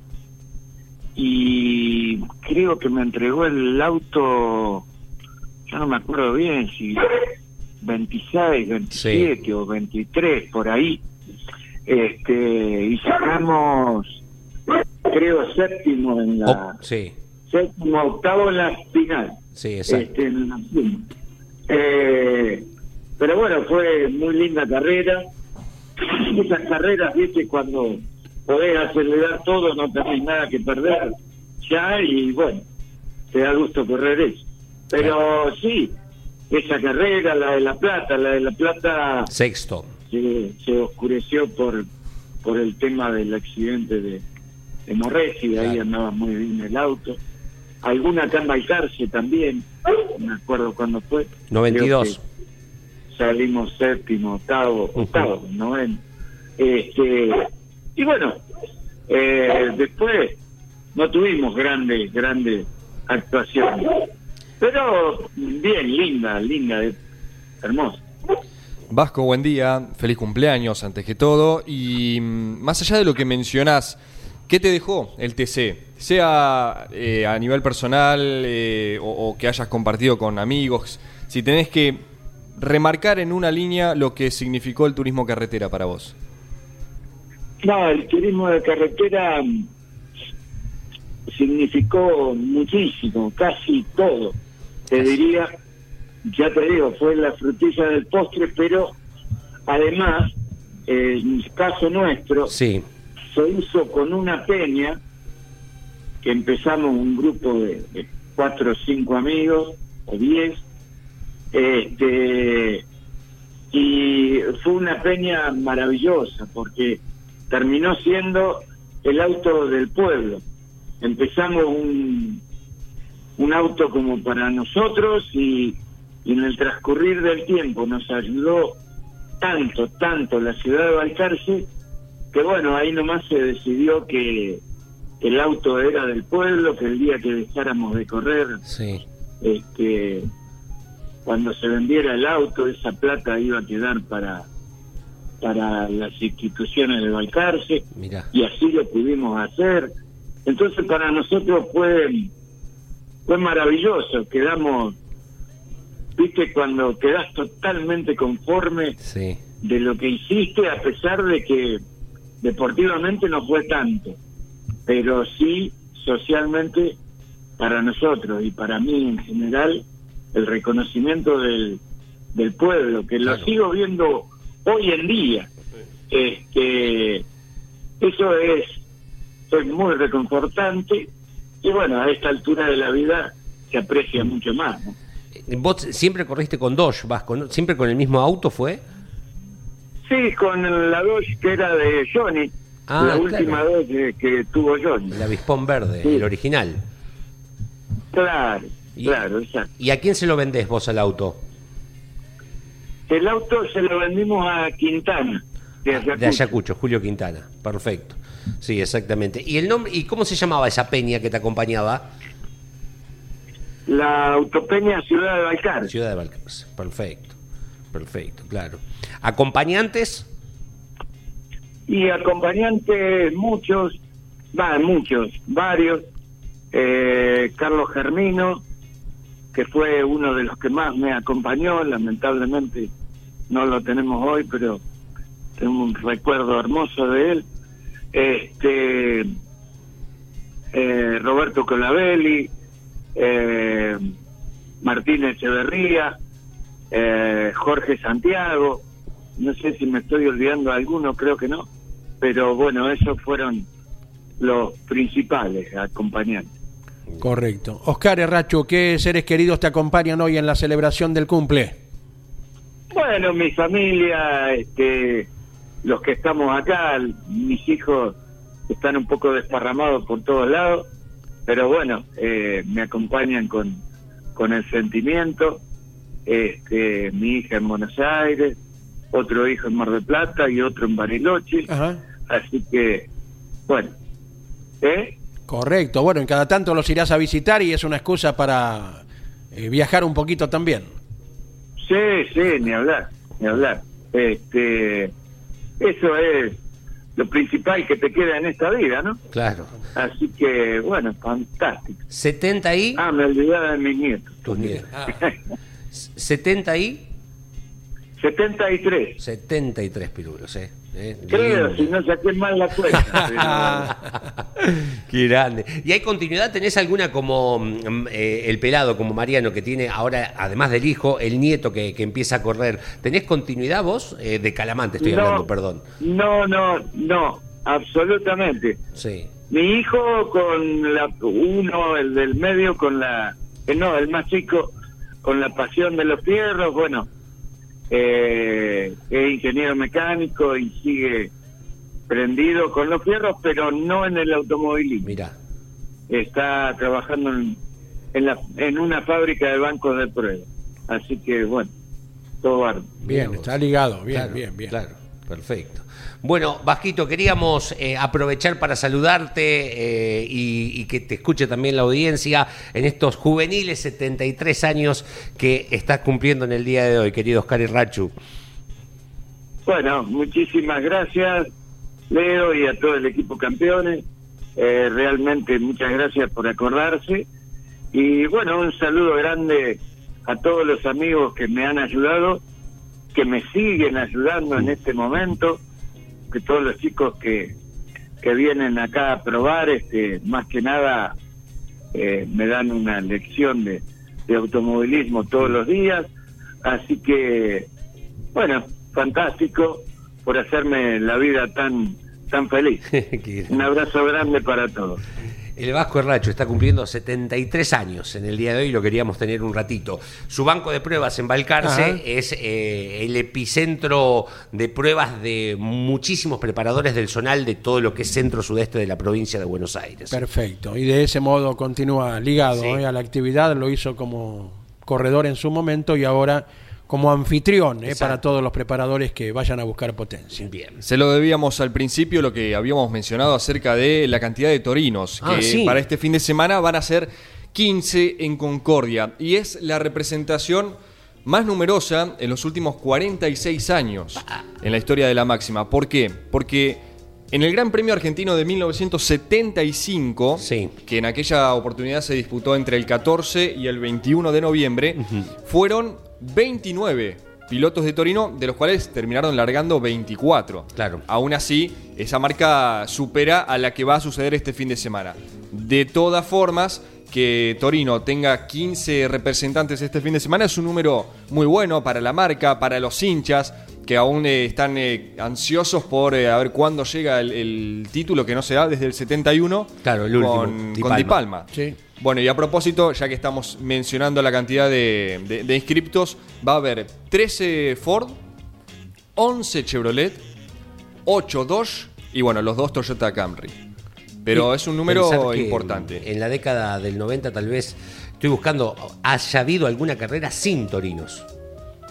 y creo que me entregó el auto, ya no me acuerdo bien si 26, 27 o 23 por ahí, este y sacamos creo séptimo en la Oh, sí, séptimo octavo en la final. Sí, exacto. este, en la. Eh, pero bueno fue muy linda carrera. Esas carreras viste cuando podés acelerar todo no tenés nada que perder. Ya y bueno te da gusto correr eso pero sí esa carrera la de la plata la de la plata Sexto. se, se oscureció por por el tema del accidente de, de Morresi, de ahí Claro. andaba muy bien el auto. Alguna acá en Balcarce también, no me acuerdo cuándo fue. 92. Creo que Salimos séptimo, octavo, octavo, noveno. Este, y bueno, eh, después no tuvimos grandes, grandes actuaciones. Pero bien, linda, linda, hermosa. Vasco, buen día, feliz cumpleaños antes que todo. Y mm, más allá de lo que mencionás, ¿qué te dejó el TC? Sea eh, a nivel personal eh, o, o que hayas compartido con amigos, si tenés que remarcar en una línea lo que significó el turismo carretera para vos. No, el turismo de carretera mm, significó muchísimo, casi todo. Te diría, ya te digo, fue la frutilla del postre, pero además, en el caso nuestro, Sí, se hizo con una peña que empezamos un grupo de, de cuatro o cinco amigos o diez este y fue una peña maravillosa porque terminó siendo el auto del pueblo. Empezamos un un auto como para nosotros y, y en el transcurrir del tiempo nos ayudó tanto, tanto la ciudad de Balcarce, que bueno, ahí nomás se decidió que el auto era del pueblo, que el día que dejáramos de correr, Sí. este, cuando se vendiera el auto, esa plata iba a quedar para para las instituciones de Balcarce Mira. y así lo pudimos hacer. Entonces para nosotros fue fue maravilloso, quedamos viste cuando quedas totalmente conforme Sí. de lo que hiciste a pesar de que deportivamente no fue tanto, pero sí socialmente para nosotros y para mí en general el reconocimiento del, del pueblo, que lo sigo viendo hoy en día. Este, eso es, es muy reconfortante y bueno, a esta altura de la vida se aprecia mucho más. ¿no? ¿Vos siempre corriste con Dodge, vas con, siempre con el mismo auto fue? Sí, con la Dodge que era de Johnny, Ah, la claro. última Dodge que, que tuvo Johnny. El avispón verde, Sí. el original. Claro, Y- claro, exacto. ¿Y a quién se lo vendés vos al auto? El auto se lo vendimos a Quintana, de Ayacucho. De Ayacucho, Julio Quintana. Perfecto. Sí, exactamente. ¿Y el nombre y cómo se llamaba esa peña que te acompañaba? La Autopeña Ciudad de Balcar. Ciudad de Balcarce. Perfecto. Perfecto, claro. ¿Acompañantes? Y acompañantes muchos, va, muchos, varios. Eh, Carlos Germino, que fue uno de los que más me acompañó, lamentablemente no lo tenemos hoy, pero tengo un recuerdo hermoso de él. Este eh, Roberto Colabelli, eh, Martín Echeverría, eh, Jorge Santiago, no sé si me estoy olvidando alguno, creo que no, pero bueno, esos fueron los principales acompañantes. Correcto. Oscar Herracho, ¿qué seres queridos te acompañan hoy en la celebración del cumple? Bueno, mi familia, este, los que estamos acá, mis hijos están un poco desparramados por todos lados, pero bueno, eh, me acompañan con, con el sentimiento. Este, mi hija en Buenos Aires, otro hijo en Mar del Plata y otro en Bariloche. Ajá. Así que, bueno, ¿eh? Correcto. Bueno, en cada tanto los irás a visitar y es una excusa para eh, viajar un poquito también. Sí, sí, ni hablar, ni hablar. Este, eso es lo principal que te queda en esta vida, ¿no? Claro. Así que, bueno, fantástico. 70 y Ah, me olvidaba de mis nietos. tus nietos. 70 y 73. 73 pirulos, ¿eh? ¿Eh? Creo, si no saqué mal la cuenta. pero- Qué grande. ¿Y hay continuidad? ¿Tenés alguna como mm, eh, el pelado, como Mariano, que tiene ahora, además del hijo, el nieto que, que empieza a correr? ¿Tenés continuidad vos? Eh, de Calamante estoy No. hablando, perdón. no, no, no, absolutamente. Sí. Mi hijo con la uno, el del medio con la, eh, no, el más chico con la pasión de los fierros, bueno, eh, es ingeniero mecánico y sigue prendido con los fierros, pero no en el automovilismo. Mira. Está trabajando en, en, la, en una fábrica de bancos de prueba. Así que, bueno, todo bárbaro. Bien, está ligado. Bien, Claro, bien, bien. Claro, perfecto. Bueno, Vasquito, queríamos eh, aprovechar para saludarte eh, y, que te escuche también la audiencia en estos juveniles 73 años que estás cumpliendo en el día de hoy, querido Oscar Rachu. Bueno, muchísimas gracias, Leo, y a todo el equipo campeones. Eh, realmente muchas gracias por acordarse. Y bueno, un saludo grande a todos los amigos que me han ayudado, que me siguen ayudando en este momento, que todos los chicos que, que vienen acá a probar, este, más que nada eh, me dan una lección de, de automovilismo todos los días. Así que, bueno, fantástico por hacerme la vida tan, tan feliz. Un abrazo grande para todos. El Vasco Herracho está cumpliendo 73 años en el día de hoy y lo queríamos tener un ratito. Su banco de pruebas en Balcarce Ajá. es eh, el epicentro de pruebas de muchísimos preparadores del zonal de todo lo que es centro-sudeste de la provincia de Buenos Aires. Perfecto. Y de ese modo continúa ligado Sí. ¿eh? a la actividad. Lo hizo como corredor en su momento y ahora como anfitrión eh, para todos los preparadores que vayan a buscar potencia. Bien. Se lo debíamos al principio lo que habíamos mencionado acerca de la cantidad de torinos, Ah, que sí. para este fin de semana van a ser 15 en Concordia. Y es la representación más numerosa en los últimos 46 años en la historia de la máxima. ¿Por qué? Porque en el Gran Premio Argentino de 1975, Sí. que en aquella oportunidad se disputó entre el 14 y el 21 de noviembre, fueron 29 pilotos de Torino, de los cuales terminaron largando 24. Claro. Aún así, esa marca supera a la que va a suceder este fin de semana. De todas formas, que Torino tenga 15 representantes este fin de semana es un número muy bueno para la marca, para los hinchas, que aún eh, están eh, ansiosos por eh, a ver cuándo llega el, el título que no se da desde el 71 Claro, el último, con, Di con Palma. Di Palma. Sí. Bueno, y a propósito, ya que estamos mencionando la cantidad de, de- de inscriptos, va a haber 13 Ford, 11 Chevrolet, 8 Dodge y bueno, los dos Toyota Camry. Pero Y es un número importante. En la década del 90 tal vez, estoy buscando, haya habido alguna carrera sin torinos.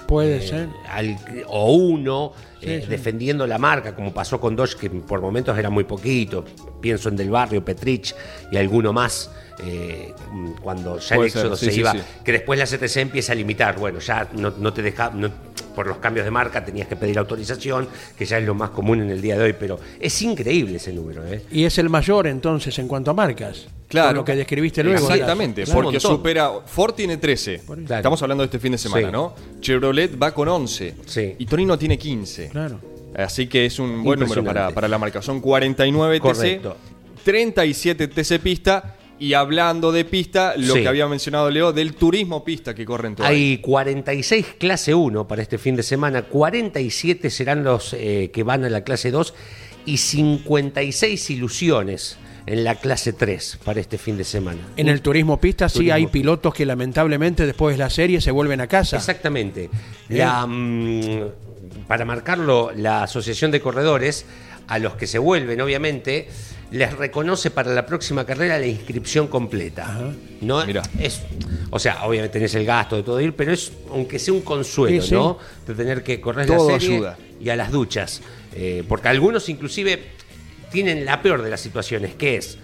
Puede Eh, ser. al- o uno Sí, eh, sí. defendiendo la marca, como pasó con Dodge, que por momentos era muy poquito. Pienso en Del Barrio, Petrich y alguno más. eh, cuando ya Puede el éxodo ser, sí, se sí, iba, sí. que después la CTC empieza a limitar. Bueno, ya no, no te deja, no- por los cambios de marca tenías que pedir autorización, que ya es lo más común en el día de hoy, pero es increíble ese número. ¿eh? Y es el mayor entonces en cuanto a marcas. Claro. Con lo que describiste luego. Exactamente, Claro. porque supera. Ford tiene 13. Por eso. Claro. Estamos hablando de este fin de semana, Sí. ¿no? Chevrolet va con 11. Sí. Y Torino tiene 15. Claro. Así que es un buen número para, para la marca. Son 49 Correcto. TC, 37 TC pista. Y hablando de pista, lo Sí. que había mencionado Leo, del turismo pista que corren todo. ahí. Hay 46 clase 1 para este fin de semana, 47 serán los eh, que van a la clase 2 y 56 ilusiones en la clase 3 para este fin de semana. En el turismo pista sí hay pilotos que lamentablemente después de la serie se vuelven a casa. Exactamente. La, mm, para marcarlo, la Asociación de Corredores, a los que se vuelven, obviamente, les reconoce para la próxima carrera la inscripción completa. ¿no? Mirá. Es, o sea, obviamente tenés el gasto de todo ir, pero es, aunque sea un consuelo, Sí, sí. ¿no? De tener que correr Todo la serie ayuda. y a las duchas. Eh, porque algunos inclusive tienen la peor de las situaciones, que es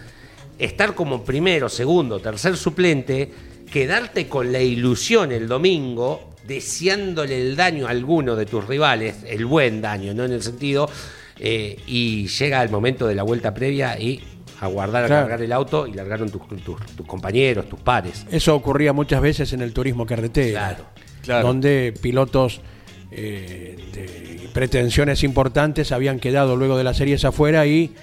estar como primero, segundo, tercer suplente, quedarte con la ilusión el domingo, deseándole el daño a alguno de tus rivales, el buen daño, no en el sentido, eh, y llega el momento de la vuelta previa y aguardar a Claro. cargar el auto y largaron tus, tus- tus compañeros, tus pares. Eso ocurría muchas veces en el turismo carretera. Claro. Claro. Donde pilotos eh, de pretensiones importantes habían quedado luego de las series afuera y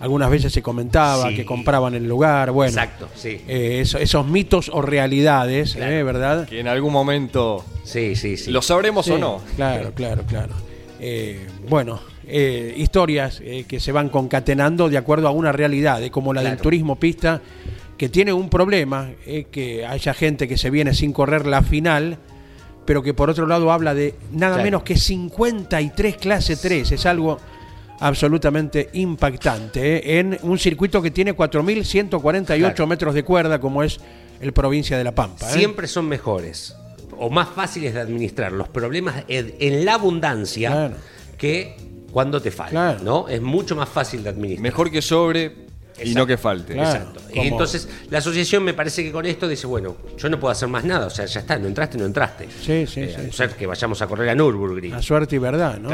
algunas veces se comentaba Sí. que compraban el lugar. Bueno, Exacto, sí. eh, eso- esos mitos o realidades, Claro. eh, ¿verdad? Que en algún momento Sí, sí, sí. lo sabremos Sí, o no. Claro, claro, claro. Eh, bueno, eh, historias eh, que se van concatenando de acuerdo a una realidad, eh, como la del turismo pista, que tiene un problema, eh, que haya gente que se viene sin correr la final, pero que por otro lado habla de nada Claro. menos que 53 clase 3, es algo absolutamente impactante, en un circuito que tiene 4.148 Claro. metros de cuerda, como es el provincia de La Pampa. Siempre son mejores o más fáciles de administrar los problemas en, en la abundancia Claro. que cuando te falta, Claro. ¿no? Es mucho más fácil de administrar. Mejor que sobre y no que falte. Claro. Exacto. Y entonces la asociación me parece que con esto dice, bueno, yo no puedo hacer más nada, o sea, ya está, no entraste, no entraste. Sí, sí, Eh, sí, a no ser que vayamos a correr a Nürburgring. A suerte y verdad, ¿no?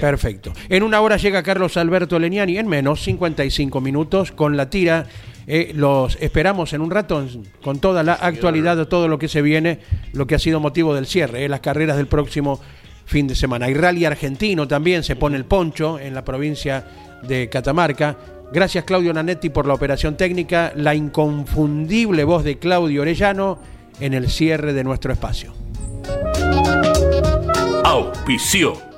Perfecto. En una hora llega Carlos Alberto Leniani, en menos 55 minutos, con la tira. Eh, los esperamos en un rato con toda la actualidad de todo lo que se viene, lo que ha sido motivo del cierre, eh, las carreras del próximo fin de semana. Hay rally argentino también, se pone el poncho en la provincia de Catamarca. Gracias Claudio Nanetti por la operación técnica, la inconfundible voz de Claudio Orellano en el cierre de nuestro espacio. Auspició